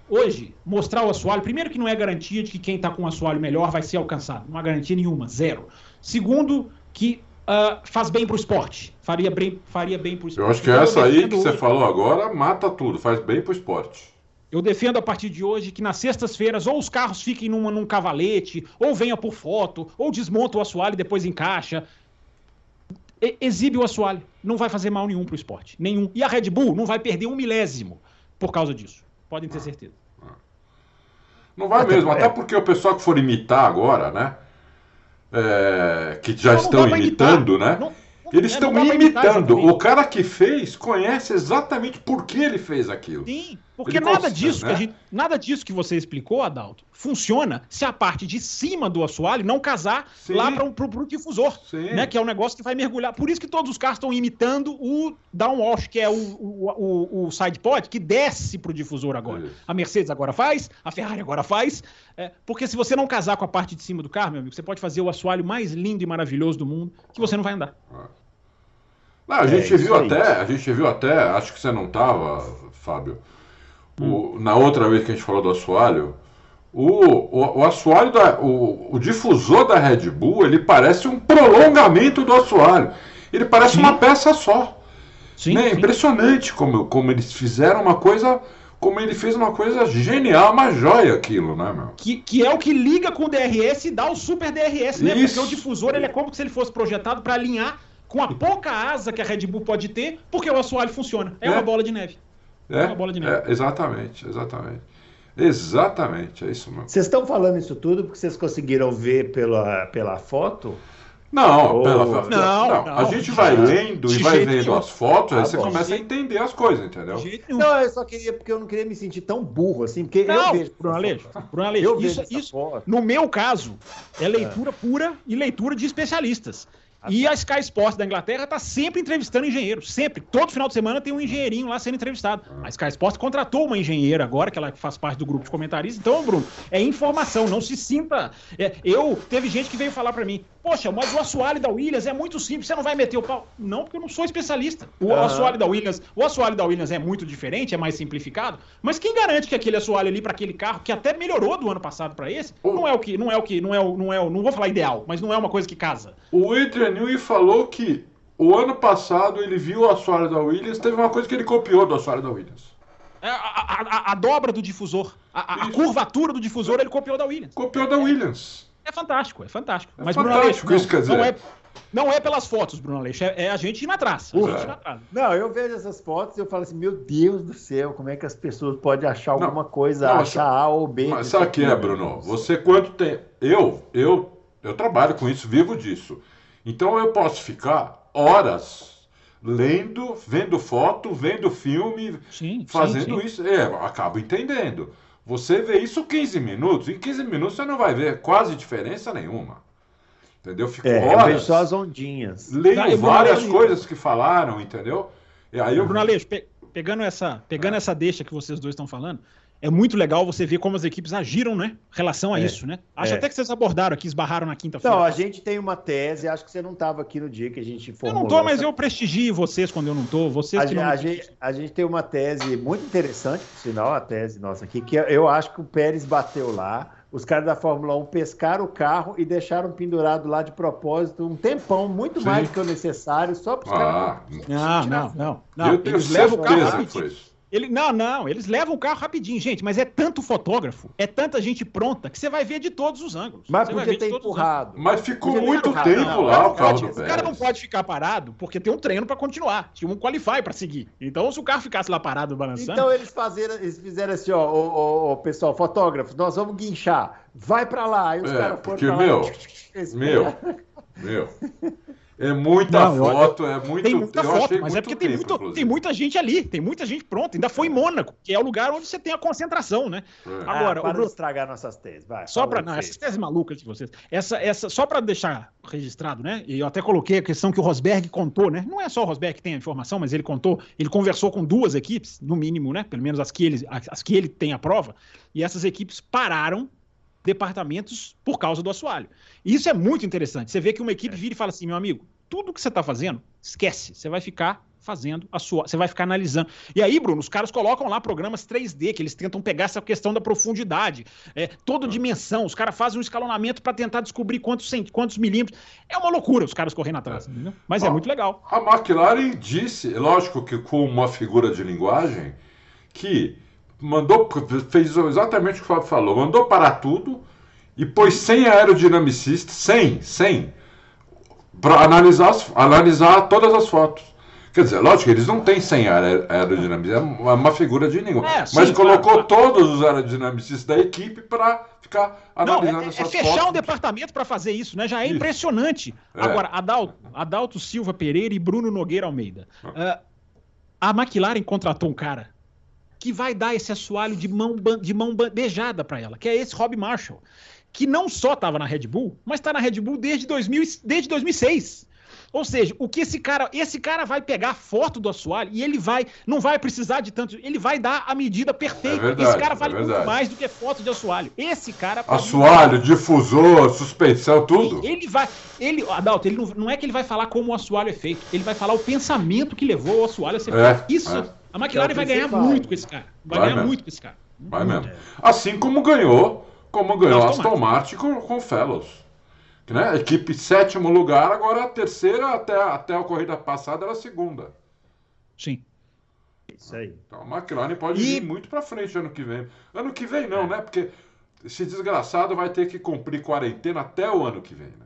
D: Hoje, mostrar o assoalho, primeiro que não é garantia de que quem está com o assoalho melhor vai ser alcançado. Não há garantia nenhuma, zero. Segundo, que uh, faz bem para o esporte. Faria bem, faria bem para o esporte.
C: Eu acho que então, essa aí que hoje... você falou agora mata tudo, faz bem para o esporte.
D: Eu defendo a partir de hoje que nas sextas-feiras ou os carros fiquem numa, num cavalete, ou venha por foto, ou desmonta o assoalho e depois encaixa exibe o assoalho. Não vai fazer mal nenhum para o esporte. Nenhum. E a Red Bull não vai perder um milésimo por causa disso. Podem ter certeza.
C: Não vai mesmo, até porque o pessoal que for imitar agora, né? é, que já
D: Não, não
C: estão
D: pra
C: imitando,
D: imitar.
C: né?
D: Não-
C: Eles
D: é,
C: estão
D: não imitar
C: imitando. O cara que fez conhece exatamente por que ele fez aquilo.
D: Sim, porque
C: Ele
D: nada disso,
C: né?
D: que a gente, nada disso que você explicou, Adalto, funciona se a parte de cima do assoalho não casar
C: Sim.
D: lá para pro, pro difusor,
C: Sim.
D: né? Que é um negócio que vai mergulhar. Por isso que todos os carros estão imitando o downwash, que é o, o, o, o side pod, que desce pro difusor agora.
C: Isso.
D: A Mercedes agora faz, a Ferrari agora faz. é, porque se você não casar com a parte de cima do carro, meu amigo, você pode fazer o assoalho mais lindo e maravilhoso do mundo, que você não vai andar.
C: Não, a
B: É,
C: gente
B: isso
C: viu até, a gente viu até, acho que você não estava, Fábio, o- na outra vez que a gente falou do assoalho, o, o, o assoalho, da, o, o difusor da Red Bull, ele parece um prolongamento do assoalho. Ele parece
D: Sim.
C: uma peça só.
D: Sim,
C: né?
D: sim.
C: Impressionante como, como eles fizeram uma coisa, como ele fez uma coisa genial, uma joia aquilo, né, meu?
D: Que, que é o que liga com o DRS e dá o super DRS, né?
C: Isso.
D: Porque o difusor ele é como se ele fosse projetado para alinhar com a pouca asa que a Red Bull pode ter, porque o assoalho funciona. É,
C: É.
D: uma bola de neve.
C: É,
D: uma bola de neve.
C: é, exatamente, exatamente. Exatamente, é isso mesmo.
B: Vocês estão falando isso tudo porque vocês conseguiram ver pela, pela foto?
C: Não,
B: Oh.
C: pela,
D: Não,
C: não,
D: não.
C: A gente vai lendo e vai vendo
D: nenhum.
C: as fotos, aí
B: Ah,
C: você
B: bom.
C: começa a entender as coisas, entendeu?
B: Não, eu só queria, porque eu não queria me sentir tão burro assim, porque eu
D: Não,
B: vejo.
D: Bruno Aleixo, Bruno Aleixo,
B: Eu
D: isso, isso,
B: foto.
D: no meu caso, é leitura pura e leitura de especialistas. E a Sky Sports da Inglaterra está sempre entrevistando engenheiros, sempre. Todo final de semana tem um engenheirinho lá sendo entrevistado. A Sky Sports contratou uma engenheira agora, que ela faz parte do grupo de comentaristas. Então, Bruno, é informação, não se sinta. é, eu, teve gente que veio falar para mim, poxa, mas o assoalho da Williams é muito simples, você não vai meter o pau. Não, porque eu não sou especialista. O
B: Aham.
D: assoalho da Williams, o assoalho da Williams é muito diferente, é mais simplificado, mas quem garante que aquele assoalho ali para aquele carro, que até melhorou do ano passado para esse, não é o que, não é o que, não é o, não é o, não vou falar ideal, mas não é uma coisa que casa.
C: O Adrian Newey falou que o ano passado ele viu o assoalho da Williams, teve uma coisa que ele copiou do assoalho da Williams.
D: É, A, a- a- a dobra do difusor, a, curvatura do difusor, ele copiou da Williams.
C: Copiou da Williams.
D: É fantástico, é fantástico.
C: É
D: mas, Bruno
C: fantástico
D: Aleixo,
C: isso, quer
D: não, não, é, não é pelas fotos, Bruno Aleixo, é, é a gente ir na traça. A gente ir na traça.
B: Não, eu vejo essas fotos e eu falo assim, meu Deus do céu, como é que as pessoas podem achar
C: Não,
B: alguma coisa,
C: não,
B: achar A ou B?
C: Mas sabe o que é, Bruno? Você quanto tem. Eu, eu, eu trabalho com isso, vivo disso. Então eu posso ficar horas lendo, vendo foto, vendo filme,
D: Sim,
C: fazendo
D: sim, sim.
C: isso. É, acabo entendendo. Você vê isso 15 minutos, em 15 minutos você não vai ver quase diferença nenhuma. Entendeu? Fico
B: É, eu vejo
C: horas.
B: só as ondinhas.
C: Leio
D: Não, Bruno
C: várias coisas que falaram, entendeu? E aí eu.
D: Bruno Aleixo, pe- pegando essa, pegando essa deixa que vocês dois estão falando, é muito legal você ver como as equipes agiram, né? Em relação a
B: É,
D: isso, né? Acho
B: é.
D: até que vocês abordaram aqui, esbarraram na quinta-feira.
B: Não, a gente tem uma tese, acho que você não estava aqui no dia que a gente
D: eu
B: formulou.
D: não tô, mas
B: essa-
D: eu prestigio vocês quando eu não tô. Vocês
B: A,
D: não.
B: a gente, a gente tem uma tese muito interessante, por sinal, a tese nossa aqui, que eu acho que o Pérez bateu lá, os caras da Fórmula 1 pescaram o carro e deixaram pendurado lá de propósito um tempão, muito
C: Sim.
B: mais do que o necessário, só para os
C: Ah,
B: caras.
D: Não, não, não. não.
C: eu tenho
D: Eles levam o carro
C: certeza que
D: rapidinho.
C: foi isso.
D: Ele, não, não, eles levam o carro rapidinho, gente, mas é tanto fotógrafo, é tanta gente pronta, que você vai ver de todos os ângulos.
B: Mas
D: Você
B: podia ter
D: todos os
B: empurrado.
C: Mas ficou muito
B: empurrado.
C: tempo
B: Não,
C: lá
B: não
C: o carro
B: esse
D: O cara não pode ficar parado porque tem um treino pra continuar. Tinha um qualify pra seguir. Então, se o carro ficasse lá parado balançando.
B: Então eles, fazeram, eles fizeram assim, ó, ô, ô, ô, pessoal, fotógrafos, nós vamos guinchar, vai para lá. Aí os
C: É,
B: caras foram
C: porque,
B: pra lá.
C: meu,
B: Eles-
C: Meu, meu. É muita
D: Não, eu-
C: foto, é muito.
D: tem muita
C: eu
D: foto,
C: achei
D: mas é
C: muito
D: porque tem,
C: tempo,
D: muito, tem muita gente ali, tem muita gente pronta. Ainda foi em Mônaco, que é o lugar onde você tem a concentração, né?
C: É.
B: Ah,
D: Agora,
B: para
D: o
B: de
D: Bruno-
B: estragar nossas teses, vai.
D: Só para não, essas teses malucas de vocês. Essa, essa, só para deixar registrado, né? E eu até coloquei a questão que o Rosberg contou, né? Não é só o Rosberg que tem a informação, mas ele contou, ele conversou com duas equipes, no mínimo, né? Pelo menos as que ele, as que ele tem a prova, e essas equipes pararam departamentos por causa do assoalho. E isso é muito interessante. Você vê que uma equipe vira e fala assim, meu amigo, tudo que você está fazendo, esquece. Você vai ficar fazendo a sua, você vai ficar analisando. E aí, Bruno, os caras colocam lá programas 3D que eles tentam pegar essa questão da profundidade, é, toda dimensão. Os caras fazem um escalonamento para tentar descobrir quantos, cent... quantos milímetros. É uma loucura os caras correndo atrás, entendeu? Mas é
C: Ó,
D: muito legal.
C: A McLaren disse, lógico que com uma figura de linguagem, que mandou, fez exatamente o que o Fábio falou, mandou parar tudo e pôs 100 aerodinamicistas, 100, 100, para analisar, as- analisar todas as fotos. Quer dizer, lógico, eles não têm 100 aer- aerodinamistas, é uma figura de nenhum.
D: É,
C: Mas colocou
D: claro,
C: todos os aerodinamistas da equipe para ficar
D: Não,
C: analisando
D: é, é
C: essas
D: fechar
C: fotos.
D: um departamento para fazer isso, né? Já é
C: Isso.
D: impressionante.
C: É.
D: Agora, Adalto, Adalto Silva Pereira e Bruno Nogueira Almeida. Ah, a McLaren contratou um cara que vai dar esse assoalho de mão, de mão beijada para ela, que é esse Rob Marshall, que não só estava na Red Bull, mas está na Red Bull desde, 2000, e- desde 2006. Ou seja, o que esse cara, esse cara vai pegar a foto do assoalho e ele vai, não vai precisar de tanto, ele vai dar a medida perfeita.
C: É verdade,
D: esse cara
C: é
D: vale muito
C: verdade.
D: mais do que foto de assoalho. Esse cara
C: Assoalho, difusor, suspensão, tudo.
D: ele vai. Ele, Adalto, ele não, não é que ele vai falar como o assoalho é feito, ele vai falar o pensamento que levou o assoalho a ser
C: É,
D: feito. Isso,
C: é.
D: A McLaren
B: É
D: vai ganhar muito com esse cara. Vai,
C: Vai
D: ganhar
C: mesmo.
D: muito com esse cara.
C: Vai mesmo. Assim como ganhou, como ganhou
D: Aston
C: Aston Martin com, com o Fellows. Né? Equipe sétimo lugar, agora a terceira, até, até a corrida passada, era a segunda.
D: Sim.
B: Isso aí.
C: Então a McLaren pode
D: E-
C: ir muito pra frente ano que vem. Ano que vem não, né? Porque esse desgraçado vai ter que cumprir quarentena até o ano que vem, né?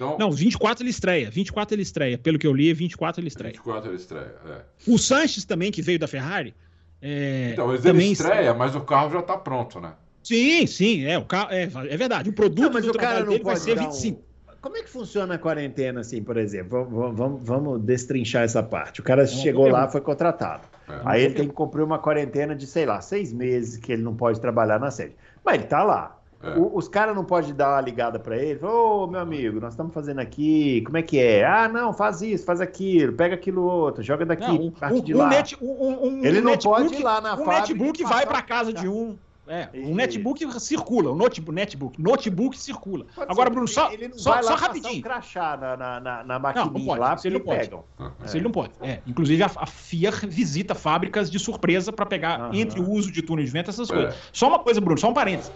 C: Então,
D: Não, 24 ele estreia. 24 ele estreia. Pelo que eu li, 24 ele estreia.
C: 24 ele estreia. É.
D: O Sanches também, que veio da Ferrari. é,
C: Então, mas
D: também
C: ele estreia, mas o carro já tá pronto, né?
D: Sim, sim, é, o carro, é, é verdade. O produto
B: Não, mas
D: do
B: o cara
D: trabalho
B: não
D: dele vai ser
B: dar um-
D: 25.
B: Como é que funciona a quarentena, assim, por exemplo? Vamos, vamos, vamos destrinchar essa parte. O cara
D: Vamos
B: chegou lá, foi contratado.
C: É.
B: Aí ele tem que cumprir uma quarentena de, sei lá, seis meses que ele não pode trabalhar na sede. Mas ele tá lá.
C: É.
B: O- os caras não podem dar uma ligada para ele. Ô, meu amigo, nós estamos fazendo aqui, como é que é? Ah, não, faz isso, faz aquilo, pega aquilo outro, joga daqui,
D: Não, um,
B: parte de
D: um
B: lá.
D: net- um- um-
B: Ele
D: um
B: não
D: netbook-
B: pode ir lá na
D: um
B: fábrica
D: netbook
B: e
D: vai para
B: o-
D: casa de um. É, um netbook circula, um notebook, netbook, notebook circula.
B: Pode
D: Agora, Bruno, só,
B: ele não
D: só,
B: vai lá
D: só rapidinho.
B: Um crachá na, na, na, na
D: não
B: maquininha
D: pode,
B: lá,
D: isso ele não pode.
B: pegam.
D: Isso ele não pode. É, inclusive, a, a FIA visita fábricas de surpresa para pegar
B: Aham.
D: entre o uso de túnel de vento essas
C: É.
D: coisas. Só uma coisa, Bruno, só um parênteses.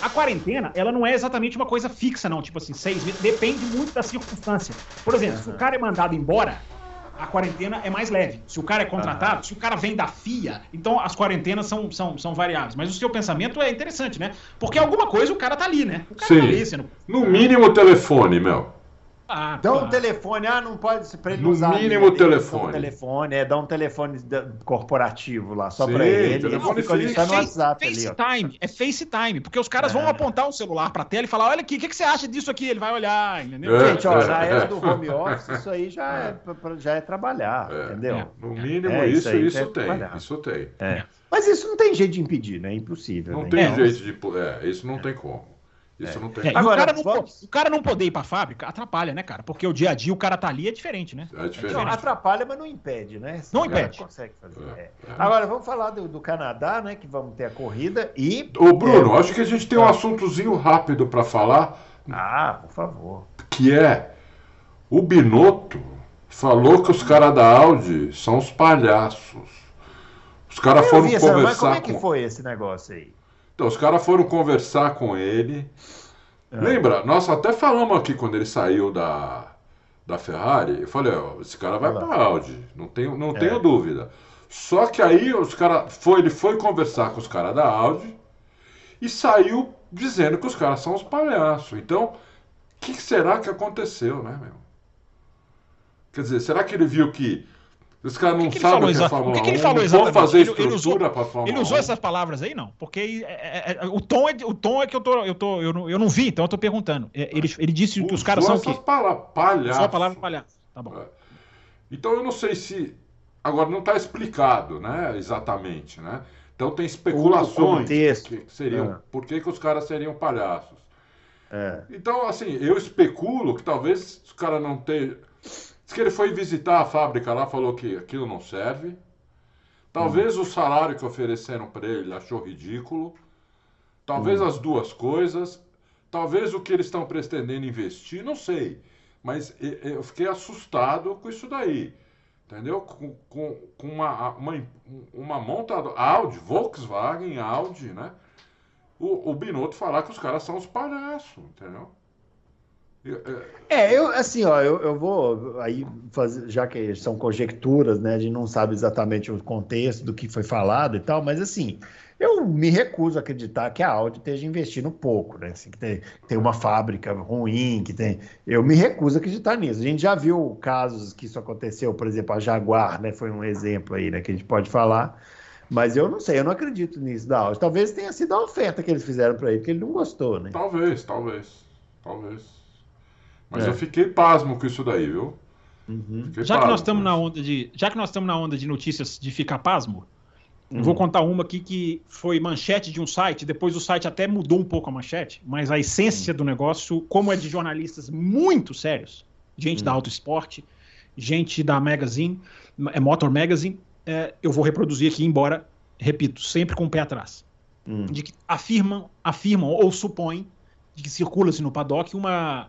D: A quarentena, ela não é exatamente uma coisa fixa, não. Tipo assim, seis meses. Depende muito da circunstância. Por exemplo, se o cara é mandado embora, a quarentena é mais leve. Se o cara é contratado, se o cara vem da FIA, então as quarentenas são, são, são variáveis. Mas o seu pensamento é interessante, né? Porque alguma coisa o cara tá ali, né? O cara
C: Sim.
D: tá ali, sendo.
C: No mínimo telefone, meu.
D: Ah,
B: Dá um
D: claro.
B: telefone, ah, não pode ser pra ele
C: No
B: usar.
C: mínimo
B: usar
C: telefone.
B: Um telefone, é, dá um telefone corporativo lá, só pra ele.
C: telefone
B: ele fica ali no ali, ó.
D: FaceTime, é FaceTime, porque os caras vão
B: É.
D: apontar o celular pra tela e falar: olha aqui, o que, que você acha disso aqui? Ele vai olhar, entendeu?
C: É.
B: Gente, ó, na era
C: é.
B: do home office, isso aí já é, já é trabalhar,
C: É.
B: entendeu?
D: É.
C: No mínimo,
B: É, isso
C: isso,
B: aí
C: isso,
B: tem trabalhar.
C: Isso tem.
B: É. Mas isso não tem jeito de impedir, né? É impossível.
C: Não
B: né?
C: tem
B: Então,
C: jeito de. É, isso não tem como. Isso não tem
D: É.
B: Agora,
D: o, cara não,
B: vamos-
D: o cara não poder ir pra fábrica atrapalha, né, cara? Porque o dia a dia o cara tá ali é diferente, né?
C: É diferente.
B: Não, atrapalha, mas não impede, né?
D: Não impede.
B: Consegue fazer.
C: É,
B: é.
C: é.
B: Agora, vamos falar do, do Canadá, né? Que vamos ter a corrida e.
C: Ô, Bruno,
B: É.
C: acho que a gente tem um assuntozinho rápido para falar,
B: Ah, por favor.
C: que é o Binotto falou que os caras da Audi são os palhaços. Os caras foram
B: vi essa, mas como
C: conversar
B: é que
C: com.
B: foi esse negócio aí?
C: Então, os caras foram conversar com ele.
B: É.
C: Lembra? Nós até falamos aqui quando ele saiu da, da Ferrari. Eu falei, ó, esse cara vai pra Audi. Não tenho, não
B: É.
C: tenho dúvida. Só que aí os cara foi, ele foi conversar com os caras da Audi e saiu dizendo que os caras são os palhaços. Então, o que será que aconteceu, né, meu? Quer dizer, será que ele viu que os caras não
D: que
C: sabem
D: falou
C: o que é Fórmula
D: o que que ele
C: 1,
D: falou exatamente?
C: fazer
D: Ele- ele usou- Ele usou
C: 1?
D: essas palavras aí, não? Porque é, é, é, o, tom é, o tom é que eu tô. Eu, tô eu, não, eu não vi, então eu tô perguntando. É, Ele, ele disse que os caras são o
C: Usou
D: quê?
C: essas palavras, palhaço.
D: Só a palavra palhaço. Tá bom.
C: É. Então eu não sei se. Agora não está explicado, né? Exatamente, né? Então tem especulações que seriam.
B: É.
C: Por que, que os caras seriam palhaços?
B: É.
C: Então, assim, eu especulo que talvez os caras não tenham. Diz que ele foi visitar a fábrica lá, falou que aquilo não serve. Talvez o salário que ofereceram para ele achou ridículo. Talvez as duas coisas. Talvez o que eles estão pretendendo investir, não sei. Mas eu fiquei assustado com isso daí. Entendeu? Com, com, com uma, uma, uma montadora. Audi, Volkswagen, Audi, né? O, o Binotto falar que os caras são os palhaços, entendeu? É,
B: eu, assim, ó, eu, eu vou aí fazer, já que são conjecturas, né? A gente não sabe exatamente o contexto do que foi falado e tal, mas assim, Eu me recuso a acreditar que a Audi esteja investindo pouco, né? Assim, que tem, tem uma fábrica ruim, que tem. Eu me recuso a acreditar nisso. A gente já viu casos que isso aconteceu, por exemplo, a Jaguar, né? Foi um exemplo aí, né? Que a gente pode falar. Mas eu não sei, eu não acredito nisso da Audi. Talvez tenha sido a oferta que eles fizeram para ele, porque ele não gostou, né?
C: Talvez, talvez. Talvez. Mas é. eu fiquei pasmo com isso daí, viu?
D: Uhum. Já que nós estamos na onda de, já que nós estamos na onda de notícias de ficar pasmo, Uhum. Vou contar uma aqui que foi manchete de um site, depois o site até mudou um pouco a manchete, mas a essência uhum. do negócio, como é de jornalistas muito sérios, gente uhum. da Auto Esporte, gente da Magazine, é Motor Magazine, é, eu vou reproduzir aqui, embora, repito, sempre com o pé atrás. Uhum. De que afirmam, afirmam ou supõem de que circula-se no paddock uma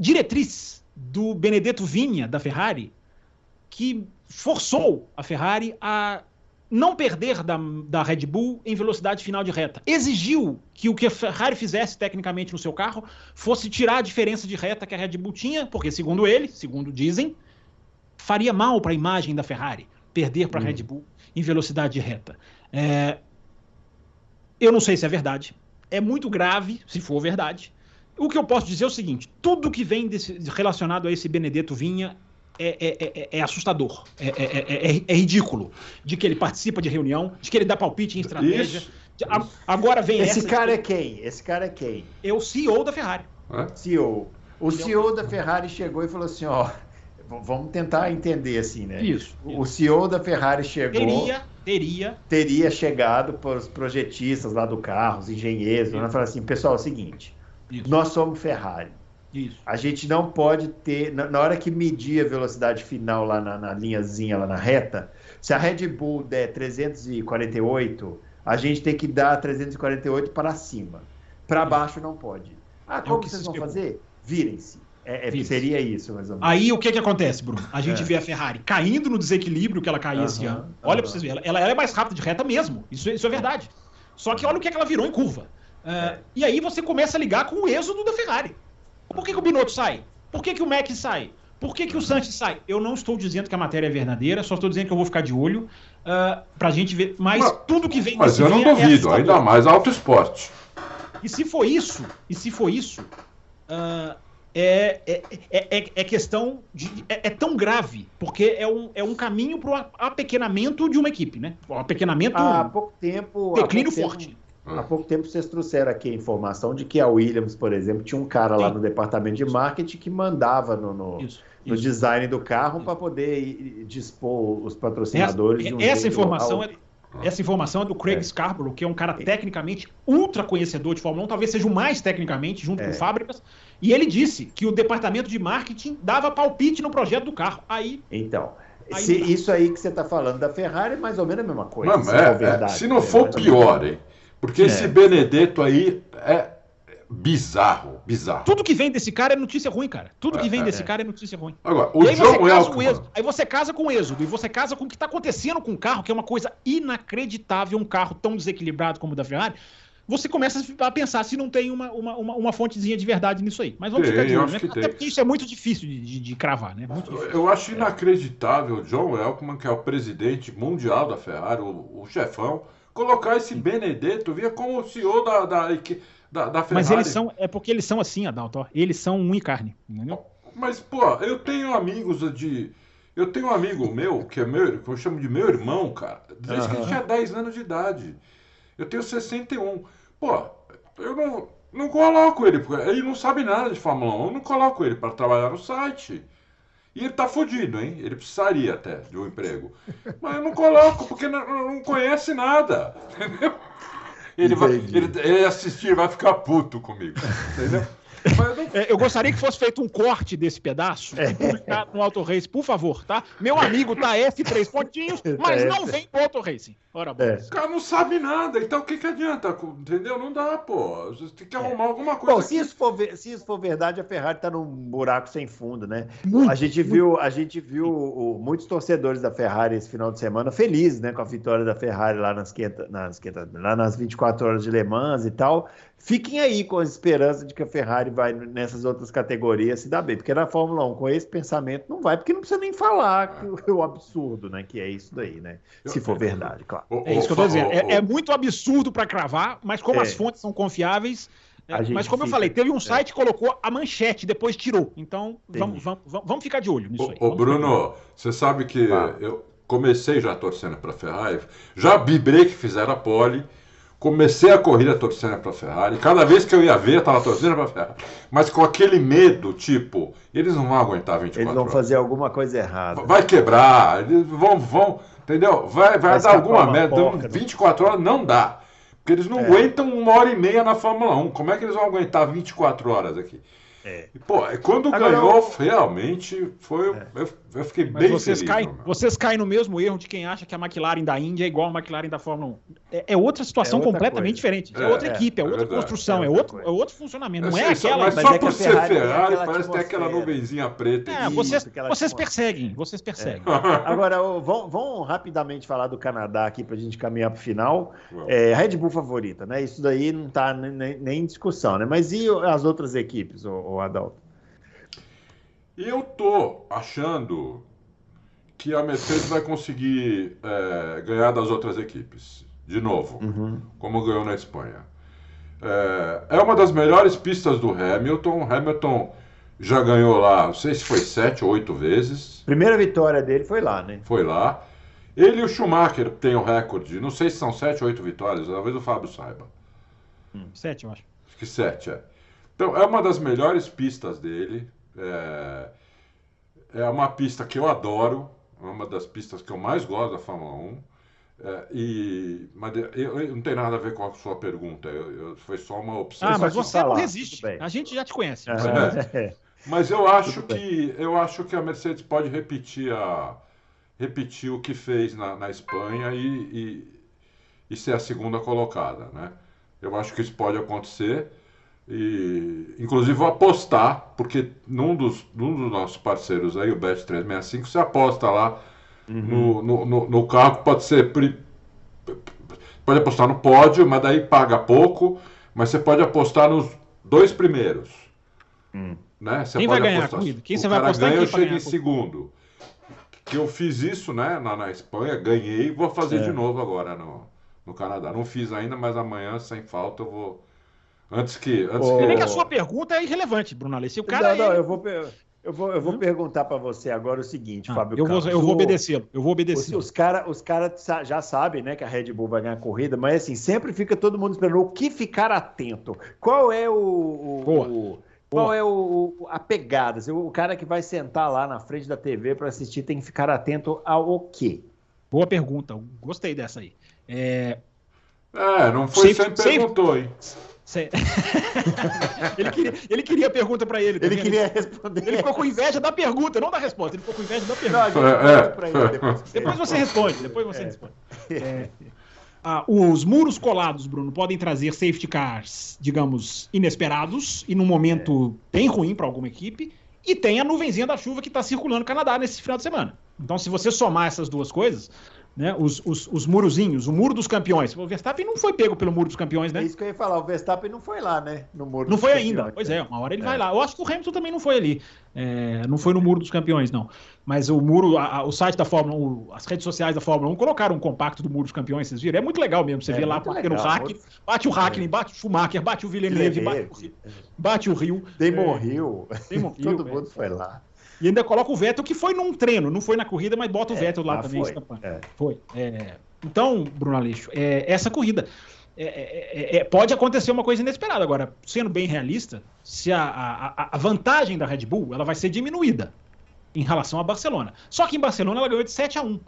D: diretriz do Benedetto Vinha, da Ferrari, que forçou a Ferrari a não perder da, da Red Bull em velocidade final de reta. Exigiu que o que a Ferrari fizesse tecnicamente no seu carro fosse tirar a diferença de reta que a Red Bull tinha, porque, segundo ele, segundo dizem, faria mal para a imagem da Ferrari perder para a hum. Red Bull em velocidade de reta. É... Eu não sei se é verdade. É muito grave, se for verdade. O que eu posso dizer é o seguinte: tudo que vem desse, relacionado a esse Benedetto Vinha é, é, é, é assustador, é, ridículo. De que ele participa de reunião, de que ele dá palpite em estratégia. Isso, a, agora vem
B: Esse cara é quem? Esse cara é quem?
D: É o CEO da Ferrari.
B: CEO. O CEO da Ferrari chegou e falou assim: ó, vamos tentar entender assim, né?
D: Isso.
B: O CEO da Ferrari chegou.
D: Teria, teria.
B: Teria chegado para os projetistas lá do carro, os engenheiros, e falar assim: pessoal, é o seguinte, Isso. nós somos Ferrari. Isso. A gente não pode ter, na, na, hora que medir a velocidade final lá na, na, linhazinha, lá na reta, se a Red Bull der 348, a gente tem que dar 348 para cima. Para baixo não pode. Ah, é como é que vocês vão fazer? Virem-se. É, é, seria isso, mais ou menos.
D: Aí o que, que acontece, Bruno? A gente é. vê a Ferrari caindo no desequilíbrio que ela caía esse ano. Olha para vocês verem, ela, ela, é mais rápida de reta mesmo. Isso, isso é verdade. Só que olha o que, que ela virou em curva. Uh, e aí você começa a ligar com o êxodo da Ferrari. Por que, que o Binotto sai? Por que, que o Mac sai? Por que, que o Santos sai? Eu não estou dizendo que a matéria é verdadeira, só estou dizendo que eu vou ficar de olho uh, pra gente ver. Mas, mas tudo que vem
C: Mas eu não é duvido, é ainda mais alto esporte.
D: E se for isso, e se for isso, uh, é, é, é, é, questão de. É, é, tão grave, porque é um, é um caminho para o apequenamento de uma equipe, né? O apequenamento.
B: Há pouco tempo.
D: Declínio forte.
B: Tempo Há pouco tempo vocês trouxeram aqui a informação de que a Williams, por exemplo, tinha um cara lá no departamento de marketing que mandava no, no, isso, no isso. design do carro para poder dispor os patrocinadores.
D: Essa, um essa informação é, essa informação é do Craig é. Scarborough, que é um cara tecnicamente ultra conhecedor de Fórmula 1, talvez seja o mais tecnicamente, junto é. com fábricas. E ele disse que o departamento de marketing dava palpite no projeto do carro. Aí.
B: Então. Aí se, isso aí que você está falando da Ferrari é mais ou menos a mesma coisa.
C: Não, se, é, é, se não for pior, hein? Porque é. esse Benedetto aí é bizarro, bizarro.
D: Tudo que vem desse cara é notícia ruim, cara. Tudo que é, vem é, desse cara é notícia ruim.
C: Agora, o e aí John você
D: casa com êxodo, aí você casa com o êxodo e você casa com o que está acontecendo com o carro, que é uma coisa inacreditável, um carro tão desequilibrado como o da Ferrari. Você começa a pensar se não tem uma, uma, uma, uma fontezinha de verdade nisso aí. Mas vamos tem, ficar de olho, né? Até porque isso é muito difícil de, de, de cravar, né?
C: Eu acho inacreditável o John Elkman, que é o presidente mundial da Ferrari, o, o chefão, colocar esse Benedetto, via como o CEO da, da, da, da Ferrari.
D: Mas eles são, é porque eles são assim, Adalto, eles são um e carne, entendeu?
C: Mas, pô, eu tenho amigos de... Eu tenho um amigo meu, que é meu, que eu chamo de meu irmão, cara, desde uhum. que ele tinha 10 anos de idade. Eu tenho 61. Pô, eu não, não coloco ele, porque ele não sabe nada de Fórmula 1, eu não coloco ele para trabalhar no site. E ele tá fudido, hein? Ele precisaria até de um emprego. Mas eu não coloco, porque não, não conhece nada. Entendeu? Ele vai ele, ele assistir vai ficar puto comigo. Entendeu?
D: É, eu gostaria que fosse feito um corte desse pedaço e publicado no Auto Race, por favor, tá? Meu amigo tá F3 pontinhos, mas não vem pro Auto Racing. Ora,
C: bom. É. O cara não sabe nada, então o que, que adianta? Entendeu? Não dá, pô. Você tem que arrumar é. alguma coisa. Bom,
B: se isso, for, se isso for verdade, a Ferrari tá num buraco sem fundo, né? Muito, a gente viu, a gente viu o, muitos torcedores da Ferrari esse final de semana felizes, né, com a vitória da Ferrari lá nas, 500, nas, 500, lá nas 24 horas de Le Mans e tal. Fiquem aí com a esperança de que a Ferrari Ferrari vai nessas outras categorias se dá bem. Porque na Fórmula 1, com esse pensamento, não vai, porque não precisa nem falar que, o absurdo, né? Que é isso daí, né? Se for verdade, claro.
D: É isso que eu tô dizendo. É, é muito absurdo para cravar, mas como é. as fontes são confiáveis. Mas como fica... eu falei, teve um site que colocou a manchete, depois tirou. Então, vamos, vamos, vamos, ficar de olho nisso aí.
C: Ô, Bruno, você sabe que ah. eu comecei já torcendo para a Ferrari, já vibrei que fizeram a pole, comecei a corrida torcendo para a Ferrari. Cada vez que eu ia ver, eu estava torcendo para a Ferrari. Mas com aquele medo, tipo, eles não vão aguentar 24
B: horas. Eles vão fazer alguma coisa errada.
C: Vai quebrar, eles vão, vão entendeu? Vai, vai, vai dar alguma merda. Porca, 24 né? horas não dá. Porque eles não é. aguentam uma hora e meia na Fórmula 1. Como é que eles vão aguentar 24 horas aqui? É. E, pô, quando Agora, ganhou, eu... realmente foi. É. Eu, eu, fiquei Mas bem
D: vocês feliz. Caem, vocês caem no mesmo erro de quem acha que a McLaren da Índia é igual a McLaren da Fórmula 1. É, é outra situação é outra completamente coisa. diferente. É, outra é, equipe, é, outra verdade, construção, é, outro, é outro funcionamento. Não é, aquela.
C: Mas, só por ser Ferrari, parece ter aquela nuvenzinha preta.
D: É, vocês, vocês perseguem, vocês perseguem.
B: Agora, vamos, vamos, rapidamente falar do Canadá aqui para a gente caminhar para o final. É, Red Bull favorita, né? Isso daí não está nem, nem, em discussão, né? Mas e as outras equipes, o, o Adalto?
C: Eu tô achando que a Mercedes vai conseguir é, ganhar das outras equipes, de novo, uhum. como ganhou na Espanha. É, é, uma das melhores pistas do Hamilton. Hamilton já ganhou lá, não sei se foi sete ou oito vezes.
B: Primeira vitória dele foi lá, né?
C: Foi lá. Ele e o Schumacher têm o recorde, não sei se são sete ou oito vitórias, talvez o Fábio saiba.
D: Hum, sete, eu acho.
C: Acho que sete, é. Então, é uma das melhores pistas dele. É, é uma pista que eu adoro, é uma das pistas que eu mais gosto da Fórmula 1. É, e, mas eu, eu, não tem nada a ver com a sua pergunta, eu, eu, foi só uma opção.
D: Ah, mas você não resiste. A gente já te conhece.
C: É. Mas eu acho que eu acho que a Mercedes pode repetir a repetir o que fez na, na Espanha e, e, e ser a segunda colocada, né? Eu acho que isso pode acontecer. E, inclusive, vou apostar, porque num dos, num dos nossos parceiros aí, o Bet365, você aposta lá uhum. no, no, no, no, carro que pode ser. Pode apostar no pódio, mas daí paga pouco. Mas você pode apostar nos dois primeiros. Hum. Né? Você
D: quem vai ganhar apostar? Quem você vai apostar?
C: Ganha, eu chego em segundo. Que eu fiz isso né, na, na Espanha, ganhei, vou fazer é. de novo agora no, no Canadá. Não fiz ainda, mas amanhã, sem falta, eu vou Antes que. Antes
D: oh. que... que a sua pergunta é irrelevante, Bruno Alê. Se o cara.
B: Não, não, eu vou. Eu vou, eu vou hum? perguntar para você agora o seguinte, ah, Fábio
D: eu Campos. Vou, eu vou obedecê-lo. Eu vou obedecer.
B: Os, os caras os cara já sabem né, que a Red Bull vai ganhar a corrida, mas assim, sempre fica todo mundo esperando o que ficar atento. Qual é o. o qual Boa. é o, a pegada? O cara que vai sentar lá na frente da TV para assistir tem que ficar atento ao quê?
D: Boa pergunta. Gostei dessa aí. É,
C: é não foi sempre, você perguntou, hein?
D: ele, queria, ele queria a pergunta para ele.
B: Tá ele queria responder.
D: Ele ficou com inveja da pergunta, não da resposta. Ele ficou com inveja da pergunta. Não, é. depois, depois você responde. Depois você é. responde. É, ah, os muros colados, Bruno, podem trazer safety cars, digamos, inesperados e num momento é. bem ruim para alguma equipe. E tem a nuvenzinha da chuva que está circulando no Canadá nesse final de semana. Então, se você somar essas duas coisas, né, os, os, os murozinhos, o muro dos campeões. O Verstappen não foi pego pelo muro dos campeões, né?
B: É isso que eu ia falar, o Verstappen não foi lá, né?
D: No muro não foi campeões, ainda, pois é, uma hora ele é. vai lá. Eu acho que o Hamilton também não foi ali. É, não foi no muro dos campeões, não. Mas o muro, a, a, o site da Fórmula 1, as redes sociais da Fórmula 1 colocaram um compacto do muro dos campeões, vocês viram? É muito legal mesmo. Você é, vê lá batendo o hack, bate o Hackney, bate o Schumacher, bate o Villeneuve, bate, bate o Rio.
B: Damon Rio. Todo mundo foi lá.
D: E ainda coloca o Vettel, que foi num treino, não foi na corrida, mas bota o é, Vettel lá também. Foi. É. foi. É. Então, Bruno Aleixo, é, essa corrida. É, é, pode acontecer uma coisa inesperada. Agora, sendo bem realista, se a, a, a, vantagem da Red Bull ela vai ser diminuída em relação a Barcelona. Só que em Barcelona ela ganhou de 7 a 1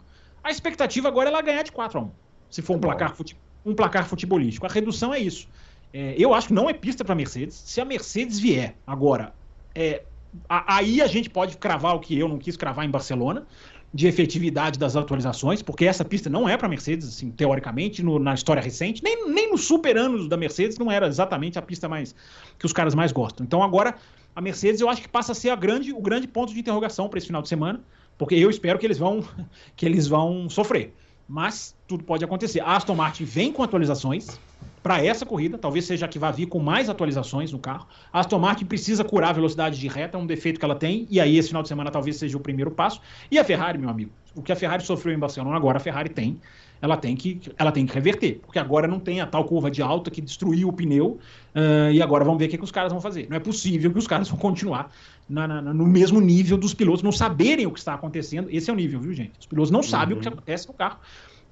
D: A expectativa agora é ela ganhar de 4 a 1 se for um placar, fute, um placar futebolístico. A redução é isso. eu acho que não é pista para Mercedes. Se a Mercedes vier agora é, aí a gente pode cravar o que eu não quis cravar em Barcelona, de efetividade das atualizações, porque essa pista não é para Mercedes, assim, teoricamente, no, na história recente, nem, nem nos super anos da Mercedes não era exatamente a pista mais que os caras mais gostam. Então agora a Mercedes eu acho que passa a ser a grande, o grande ponto de interrogação para esse final de semana, porque eu espero que eles vão que eles vão sofrer. Mas tudo pode acontecer. A Aston Martin vem com atualizações, para essa corrida, talvez seja a que vai vir com mais atualizações no carro. A Aston Martin precisa curar a velocidade de reta, é um defeito que ela tem, e aí esse final de semana talvez seja o primeiro passo. E a Ferrari, meu amigo, o que a Ferrari sofreu em Barcelona, agora a Ferrari tem, ela tem que, ela tem que reverter, porque agora não tem a tal curva de alta que destruiu o pneu, uh, e agora vamos ver o que, que os caras vão fazer. Não é possível que os caras vão continuar na, na, no mesmo nível dos pilotos, não saberem o que está acontecendo. Esse é o nível, viu, gente? Os pilotos não uhum. sabem o que uhum. acontece no carro.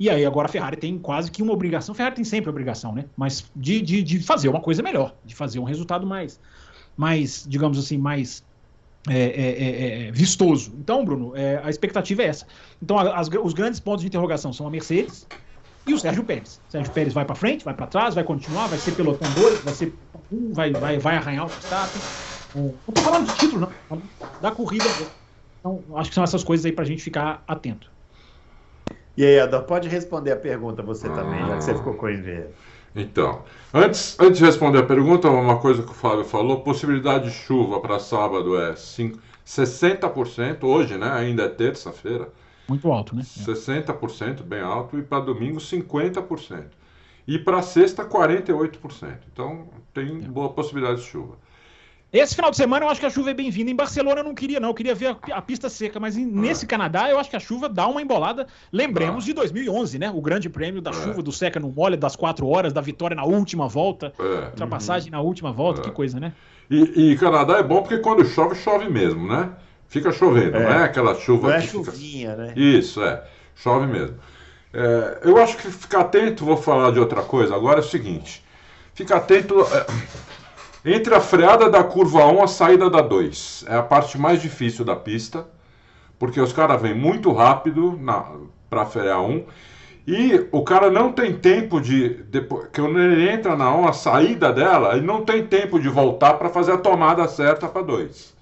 D: E aí agora a Ferrari tem quase que uma obrigação, a Ferrari tem sempre obrigação, né? Mas de, de, de fazer uma coisa melhor, de fazer um resultado mais, mais digamos assim, mais é, é, é, é vistoso. Então, Bruno, é, a expectativa é essa. Então, as, os grandes pontos de interrogação são a Mercedes e o Sérgio Pérez. Sérgio Pérez vai para frente, vai para trás, vai continuar, vai ser pelotão 2, vai ser vai, vai, vai arranhar o Verstappen. Não estou falando de título, não. Da corrida. Então, acho que são essas coisas aí para a gente ficar atento.
B: E aí, Adão, pode responder a pergunta você também, já que você ficou com a ideia.
C: Então, antes, antes de responder a pergunta, uma coisa que o Fábio falou, possibilidade de chuva para sábado é 5, 60%, hoje, né? Ainda é terça-feira.
D: Muito alto, né?
C: 60%, bem alto, e para domingo 50%. E para sexta, 48%. Então, tem é. boa possibilidade de chuva.
D: Esse final de semana eu acho que a chuva é bem-vinda. Em Barcelona eu não queria, não. Eu queria ver a, a pista seca. Mas em, nesse Canadá eu acho que a chuva dá uma embolada. Lembremos de 2011, né? O grande prêmio da é. chuva, do seca no molha, das quatro horas, da vitória na última volta. É. Ultrapassagem uhum. na última volta. É. Que coisa, né?
C: E, e, Canadá é bom porque quando chove, chove mesmo, né? Fica chovendo, é. não é aquela chuva.
B: Não é chuvinha, fica... né?
C: Isso, é. Chove mesmo. É, eu acho que ficar atento, vou falar de outra coisa agora, é o seguinte. Fica atento. Entre a freada da curva 1 e a saída da 2. É a parte mais difícil da pista, porque os caras vêm muito rápido para frear 1 e o cara não tem tempo de. Depois, que quando ele entra na 1, a saída dela, ele não tem tempo de voltar para fazer a tomada certa para 2.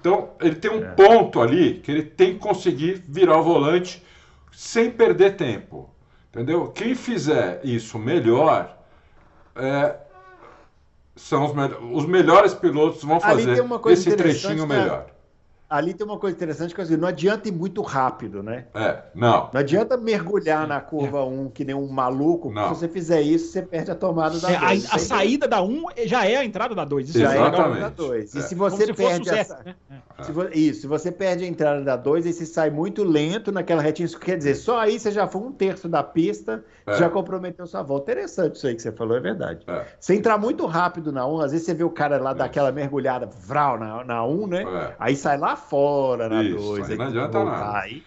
C: Então, ele tem um é. ponto ali que ele tem que conseguir virar o volante sem perder tempo. Entendeu? Quem fizer isso melhor é, são os, me os melhores pilotos vão fazer esse trechinho melhor
B: ali tem uma coisa interessante que assim, não adianta ir muito rápido, né?
C: É, não.
B: Não adianta mergulhar na curva é. 1 que nem um maluco. Não. Se você fizer isso, você perde a tomada da 2.
D: É, a, a saída da 1 já é a entrada da 2.
B: Isso já Exatamente. é a entrada da 2. E se você se perde essa... né? se vo... Isso, se você perde a entrada da 2, aí você sai muito lento naquela retinha. Isso quer dizer, só aí você já foi um terço da pista, é. já comprometeu sua volta. Interessante isso aí que você falou, é verdade. É. Se entrar muito rápido na 1, às vezes você vê o cara lá daquela mergulhada vral na, na 1, né? É. Aí sai lá fora na 2.
C: Não adianta nada. Aí,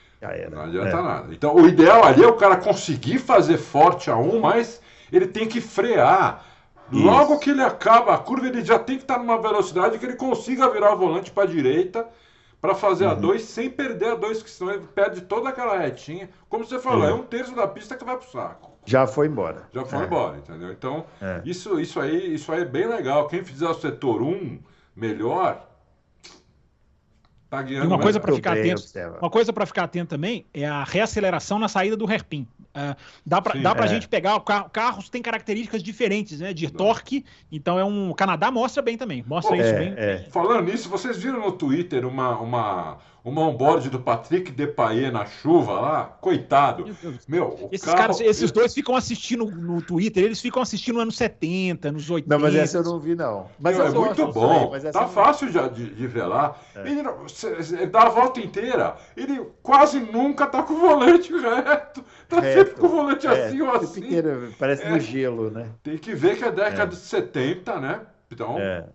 C: não adianta é. nada. Então, o ideal ali é o cara conseguir fazer forte a um, mas ele tem que frear. Isso. Logo que ele acaba a curva, ele já tem que estar numa velocidade que ele consiga virar o volante para a direita para fazer uhum. a 2 sem perder a 2, que senão ele perde toda aquela retinha. Como você falou, é, é um terço da pista que vai pro saco.
B: Já foi embora.
C: Já foi é. embora, entendeu? Então, é. isso, isso, aí, isso aí é bem legal. Quem fizer o setor 1 um melhor,
D: E uma coisa para ficar atento, uma coisa para ficar atento também é a reaceleração na saída do hairpin. Uh, dá para dá para é. gente pegar o carro, carros têm características diferentes, né, de torque. Então é um o Canadá mostra bem também, mostra isso é, bem. É.
C: Falando nisso, vocês viram no Twitter uma uma uma onboard do Patrick Depailler na chuva lá, coitado. Meu,
D: esses carro... caras, esses dois ficam assistindo no Twitter, eles ficam assistindo nos anos 70, nos 80.
B: Não, mas essa eu não vi, não.
C: Mas
B: é
C: muito bom. Aí, tá fácil de, de, de ver lá. É. Ele, ele, dá a volta inteira. Ele quase nunca tá com o volante reto. Tá reto. sempre com o volante é, assim ou assim. Inteiro,
B: parece é. no gelo, né?
C: Tem que ver que é década é. de 70, né? Então, é.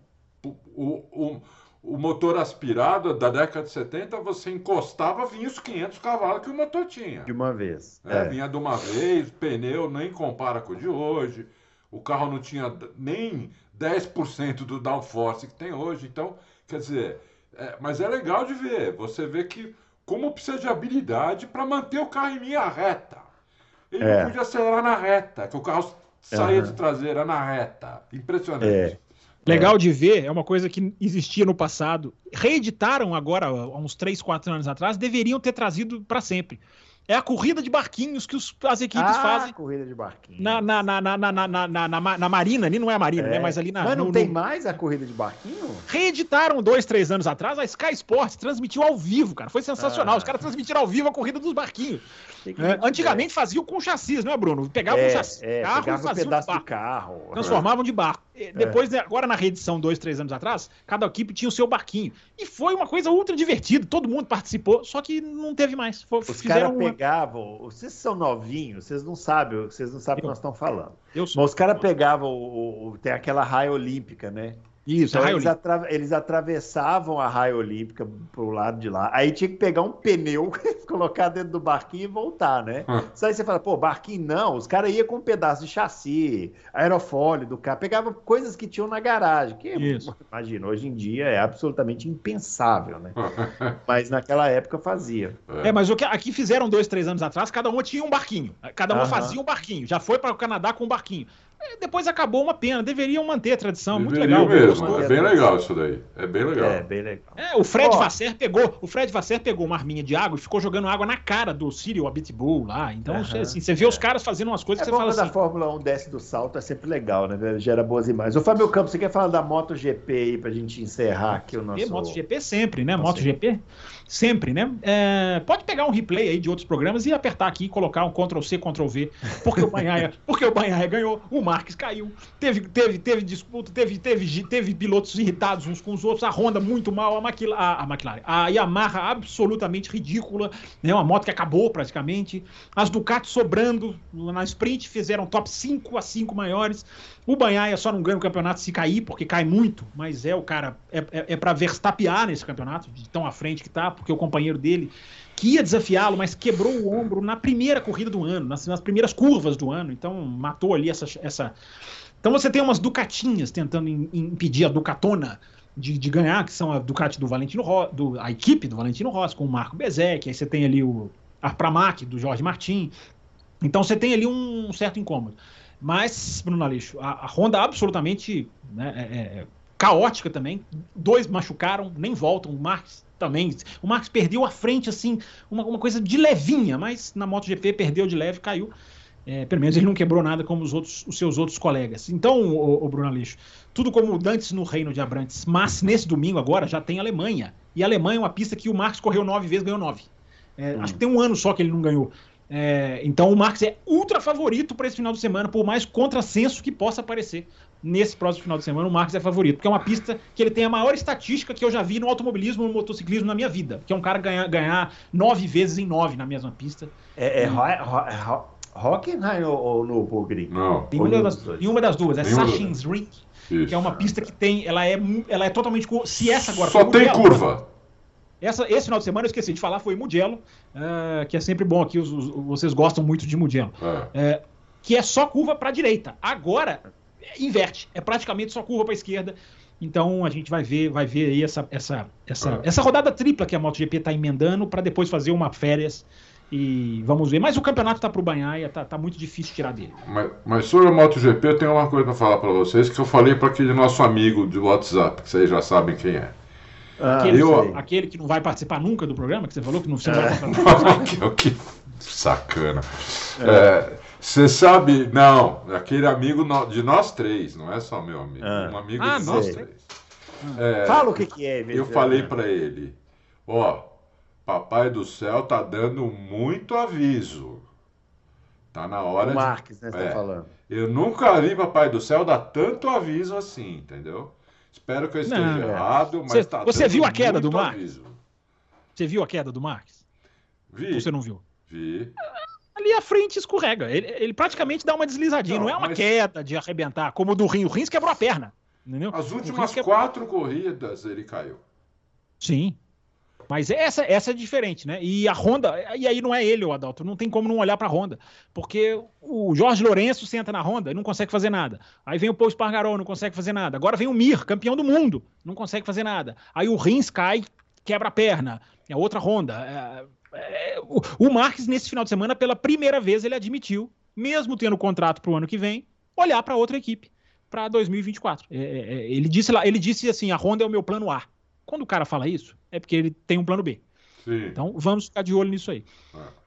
C: o, o o motor aspirado da década de 70, você encostava, vinha os 500 cavalos que o motor tinha.
B: De uma vez.
C: É, é. Vinha de uma vez, pneu nem compara com o de hoje, o carro não tinha nem 10% do downforce que tem hoje. Então, quer dizer, é, mas é legal de ver. Você vê que como precisa de habilidade para manter o carro em linha reta. Ele é. não podia acelerar na reta, que o carro saía uhum. de traseira na reta. Impressionante.
D: Legal é. de ver, é uma coisa que existia no passado. Reeditaram agora, há uns 3, 4 anos atrás, deveriam ter trazido para sempre. É a corrida de barquinhos que os, as equipes
B: ah,
D: fazem.
B: corrida de barquinhos.
D: Na, na, na, na, na, na, na, na, na Marina, ali não é a Marina,
B: É.
D: né? Mas ali na.
B: Mas não
D: no-
B: tem
D: no-
B: mais a corrida de barquinho?
D: Reeditaram dois, três anos atrás, a Sky Sports transmitiu ao vivo, cara. Foi sensacional.
B: Ah.
D: Os caras transmitiram ao vivo a corrida dos barquinhos. É, antigamente faziam com chassis, não é, Bruno? Pegavam
B: é,
D: um chassi,
B: é,
D: carro e
B: pegava um
D: faziam
B: pedaço
D: de
B: carro.
D: Transformavam de barco. E Depois, né, agora na reedição, dois, três anos atrás, cada equipe tinha o seu barquinho. E foi uma coisa ultra divertida, todo mundo participou, só que não teve mais. Foi,
B: Os
D: fizeram
B: pegavam. Vocês são novinhos, vocês não sabem, vocês não sabem o que nós estamos falando.
D: Eu sou.
B: Mas os caras pegavam o, o- Tem aquela raia olímpica, né?
D: Isso,
B: Então eles, atra- eles atravessavam a raia olímpica pro lado de lá. Aí tinha que pegar um pneu, colocar dentro do barquinho e voltar, né?
C: Hum.
B: Só aí você fala, pô, barquinho não. Os caras iam com um pedaço de chassi, aerofólio do carro, pegava coisas que tinham na garagem. Que,
D: Isso.
B: imagina, hoje em dia é absolutamente impensável, né? Mas naquela época fazia.
D: É, mas o que aqui fizeram dois, três anos atrás, cada uma tinha um barquinho. Cada
B: Aham.
D: fazia um barquinho. Já foi para o Canadá com um barquinho. É, depois acabou uma pena. Deveriam manter a tradição. Muito
C: Deveriam
D: legal.
C: mesmo. É bem legal isso daí. É bem legal.
B: É, bem legal.
D: É, o Fred
B: Ó.
D: Vasser pegou, o Fred Vasser pegou uma arminha de água e ficou jogando água na cara do Cyril Abitbull lá. Então, assim, você vê os caras fazendo umas coisas
B: É
D: que você fala
B: quando a
D: assim.
B: Fórmula 1 desce do salto, é sempre legal, né? Gera boas imagens. Ô, Fábio Campos, você quer falar da MotoGP aí pra gente encerrar aqui o nosso...
D: MotoGP sempre, né?
B: Nossa,
D: MotoGP sempre, né? É, pode pegar um replay aí de outros programas e apertar aqui e colocar um Ctrl C, Ctrl V, porque o Banhaia, porque o Banhaia ganhou, o Marques caiu, teve, teve, teve disputa, teve, teve, teve pilotos irritados uns com os outros, a Honda muito mal, a, Maquila, a, a McLaren, a Yamaha absolutamente ridícula, né? Uma moto que acabou praticamente, as Ducati sobrando na sprint fizeram top 5 a 5 maiores. O Banhaia só não ganha o campeonato se cair, porque cai muito, mas é o cara, é, é, é para verstapear nesse campeonato, de tão à frente que tá, porque o companheiro dele que ia desafiá-lo, mas quebrou o ombro na primeira corrida do ano, nas, nas primeiras curvas do ano, então matou ali essa. essa... Então você tem umas Ducatinhas tentando im- impedir a Ducatona de, de ganhar, que são a Ducati do Valentino Rossi, do, a equipe do Valentino Rossi, com o Marco Bezek, aí você tem ali o a Pramac do Jorge Martin. Então você tem ali um certo incômodo. Mas, Bruno Aleixo, a, a Honda absolutamente né, é- é caótica também. Dois machucaram, nem voltam. O Marques também. O Marques perdeu a frente, assim, uma, uma coisa de levinha, mas na MotoGP perdeu de leve, caiu. É, pelo menos ele não quebrou nada como os, outros, os seus outros colegas. Então, o, Bruno Aleixo, tudo como dantes no reino de Abrantes, mas nesse domingo agora já tem Alemanha. E a Alemanha é uma pista que o Marques correu nove vezes, ganhou nove. É, Acho que tem um ano só que ele não ganhou. É, então o Marques é ultra favorito para esse final de semana, por mais contrassenso que possa aparecer. Nesse próximo final de semana, o Marques é favorito, porque é uma pista que ele tem a maior estatística que eu já vi no automobilismo, no motociclismo na minha vida. Que é um cara ganhar, ganhar nove vezes em nove na mesma pista.
B: É, é Ho- Ho- Ho- Hockenheim ou, ou no Nürburgring?
C: Não.
D: Em uma, das,
B: dos dois?
D: em uma das duas, é Ring,
C: Isso.
D: que é uma pista que tem, ela é, ela é totalmente. Se essa agora
C: Só tem curva.
D: Essa, esse final de semana eu esqueci de falar, foi Mugello, ah, que é sempre bom aqui, os- os- vocês gostam muito de Mugello.
C: É.
D: É, que é só curva para a direita. Agora inverte, é praticamente só curva para a esquerda. Então a gente vai ver, vai ver aí essa, essa, essa,
C: É.
D: essa rodada tripla que a MotoGP está emendando para depois fazer uma férias e vamos ver. Mas o campeonato tá pro Banhaia, tá, tá muito difícil tirar dele.
C: Mas, mas sobre a MotoGP, eu tenho uma coisa para falar para vocês que eu falei para aquele nosso amigo de WhatsApp, que vocês já sabem quem é.
B: Ah,
D: Aquele,
C: eu-
D: aquele que não vai participar nunca do programa, que você falou que não, você não vai participar.
C: que, que sacana. É, Você sabe, não, aquele amigo no- de nós três, não é só meu amigo,
B: Ah.
C: um amigo
D: Ah,
C: de
B: nós
C: nós
B: três.
C: três. É,
B: Fala o que, que é,
C: eu
B: de-
C: falei para ele, ó, papai do céu tá dando muito aviso. Tá na hora
B: O
C: de
B: Marques, né? Você
C: É.
B: tá falando.
C: Eu nunca vi Papai do Céu dar tanto aviso assim, entendeu? Espero que eu esteja
D: Não.
C: errado, mas
D: Você-
C: tá
D: você viu a queda do
C: aviso.
D: Você viu a queda do Marques?
C: Vi,
D: Ou você não viu?
C: vi.
D: Ali à frente escorrega. Ele, ele praticamente dá uma deslizadinha. Não,
C: Não,
D: é uma
C: mas-
D: queda de arrebentar, como o do Rins. O Rins quebrou a perna. Entendeu?
C: As últimas
D: quebrou-
C: quatro corridas ele caiu.
D: Sim. Mas essa, essa é diferente, né? E a Honda, e aí não é ele, o Adalto, não tem como não olhar para a Honda, porque o Jorge Lourenço senta na Honda e não consegue fazer nada. Aí vem o Paul Espargaró, não consegue fazer nada. Agora vem o Mir, campeão do mundo, não consegue fazer nada. Aí o Rins cai, quebra a perna. É outra Honda. É- é- o, o Marques, nesse final de semana, pela primeira vez, ele admitiu, mesmo tendo contrato para o ano que vem, olhar para outra equipe para 2024. É, é, é, ele disse lá, ele disse assim: a Honda é o meu plano A. Quando o cara fala isso, é porque ele tem um plano B.
C: Sim.
D: Então vamos ficar de olho nisso aí.
C: É.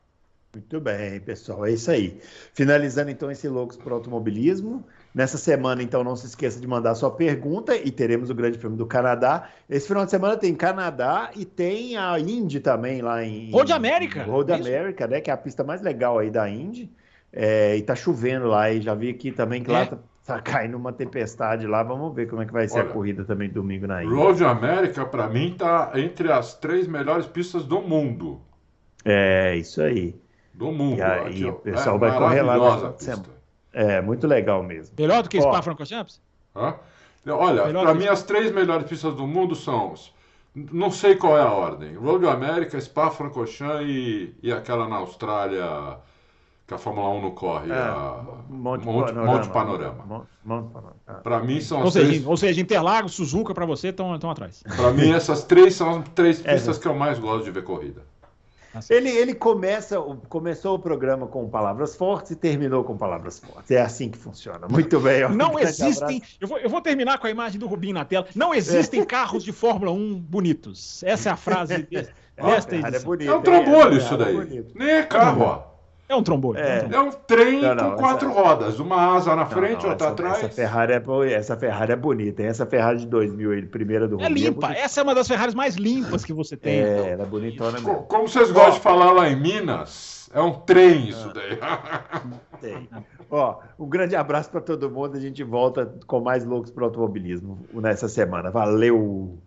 B: Muito bem, pessoal, é isso aí. Finalizando então esse Loucos para Automobilismo. Nessa semana, então, não se esqueça de mandar sua pergunta e teremos o Grande Prêmio do Canadá. Esse final de semana tem Canadá e tem a Indy também lá em.
D: Road América!
B: Road América, né? Que é a pista mais legal aí da Indy. É, e tá chovendo lá, e já vi aqui também que é. lá tá, tá, caindo uma tempestade lá. Vamos ver como é que vai ser Olha, a corrida também domingo na Indy.
C: Road América, para mim, tá entre as três melhores pistas do mundo.
B: É, isso aí.
C: Do mundo. E
B: aí, o pessoal é vai correr lá. É, muito legal mesmo.
D: Melhor do que Spa-Francorchamps?
C: Olha, para mim as três melhores pistas do mundo são, não sei qual é a ordem, Road America, Spa-Francorchamps e, e aquela na Austrália que a Fórmula 1 não corre, é, a Monte, Monte, Panorama. Monte Panorama. Monte Panorama. É. Para mim são
D: ou seja, três... Ou seja, Interlagos, Suzuka para você estão atrás.
C: Para mim essas três são as três é, pistas é, que eu mais gosto de ver corrida.
B: Ele, ele começa, começou o programa com palavras fortes e terminou com palavras fortes. É assim que funciona. Muito bem.
D: Não existem. Eu vou, eu vou terminar com a imagem do Rubinho na tela. Não existem carros de Fórmula 1 bonitos. Essa é a frase desta
C: é, edição. É, bonito, é um trambolho é, isso daí. Nem é carro, ó.
D: É um trombone.
C: É, é um trem não, não, com quatro essa... rodas, uma asa na frente, não, outra
B: essa,
C: atrás.
B: Essa Ferrari, é, essa Ferrari é bonita. Essa Ferrari de 2000, ele, primeira do
D: É limpa. É essa é uma das Ferraris mais limpas que você tem.
B: É, ela é bonitona mesmo.
C: Como vocês gostam de falar lá em Minas, é um trem isso daí.
B: Tem. Ó, um grande abraço para todo mundo. A gente volta com mais loucos para o automobilismo nessa semana. Valeu!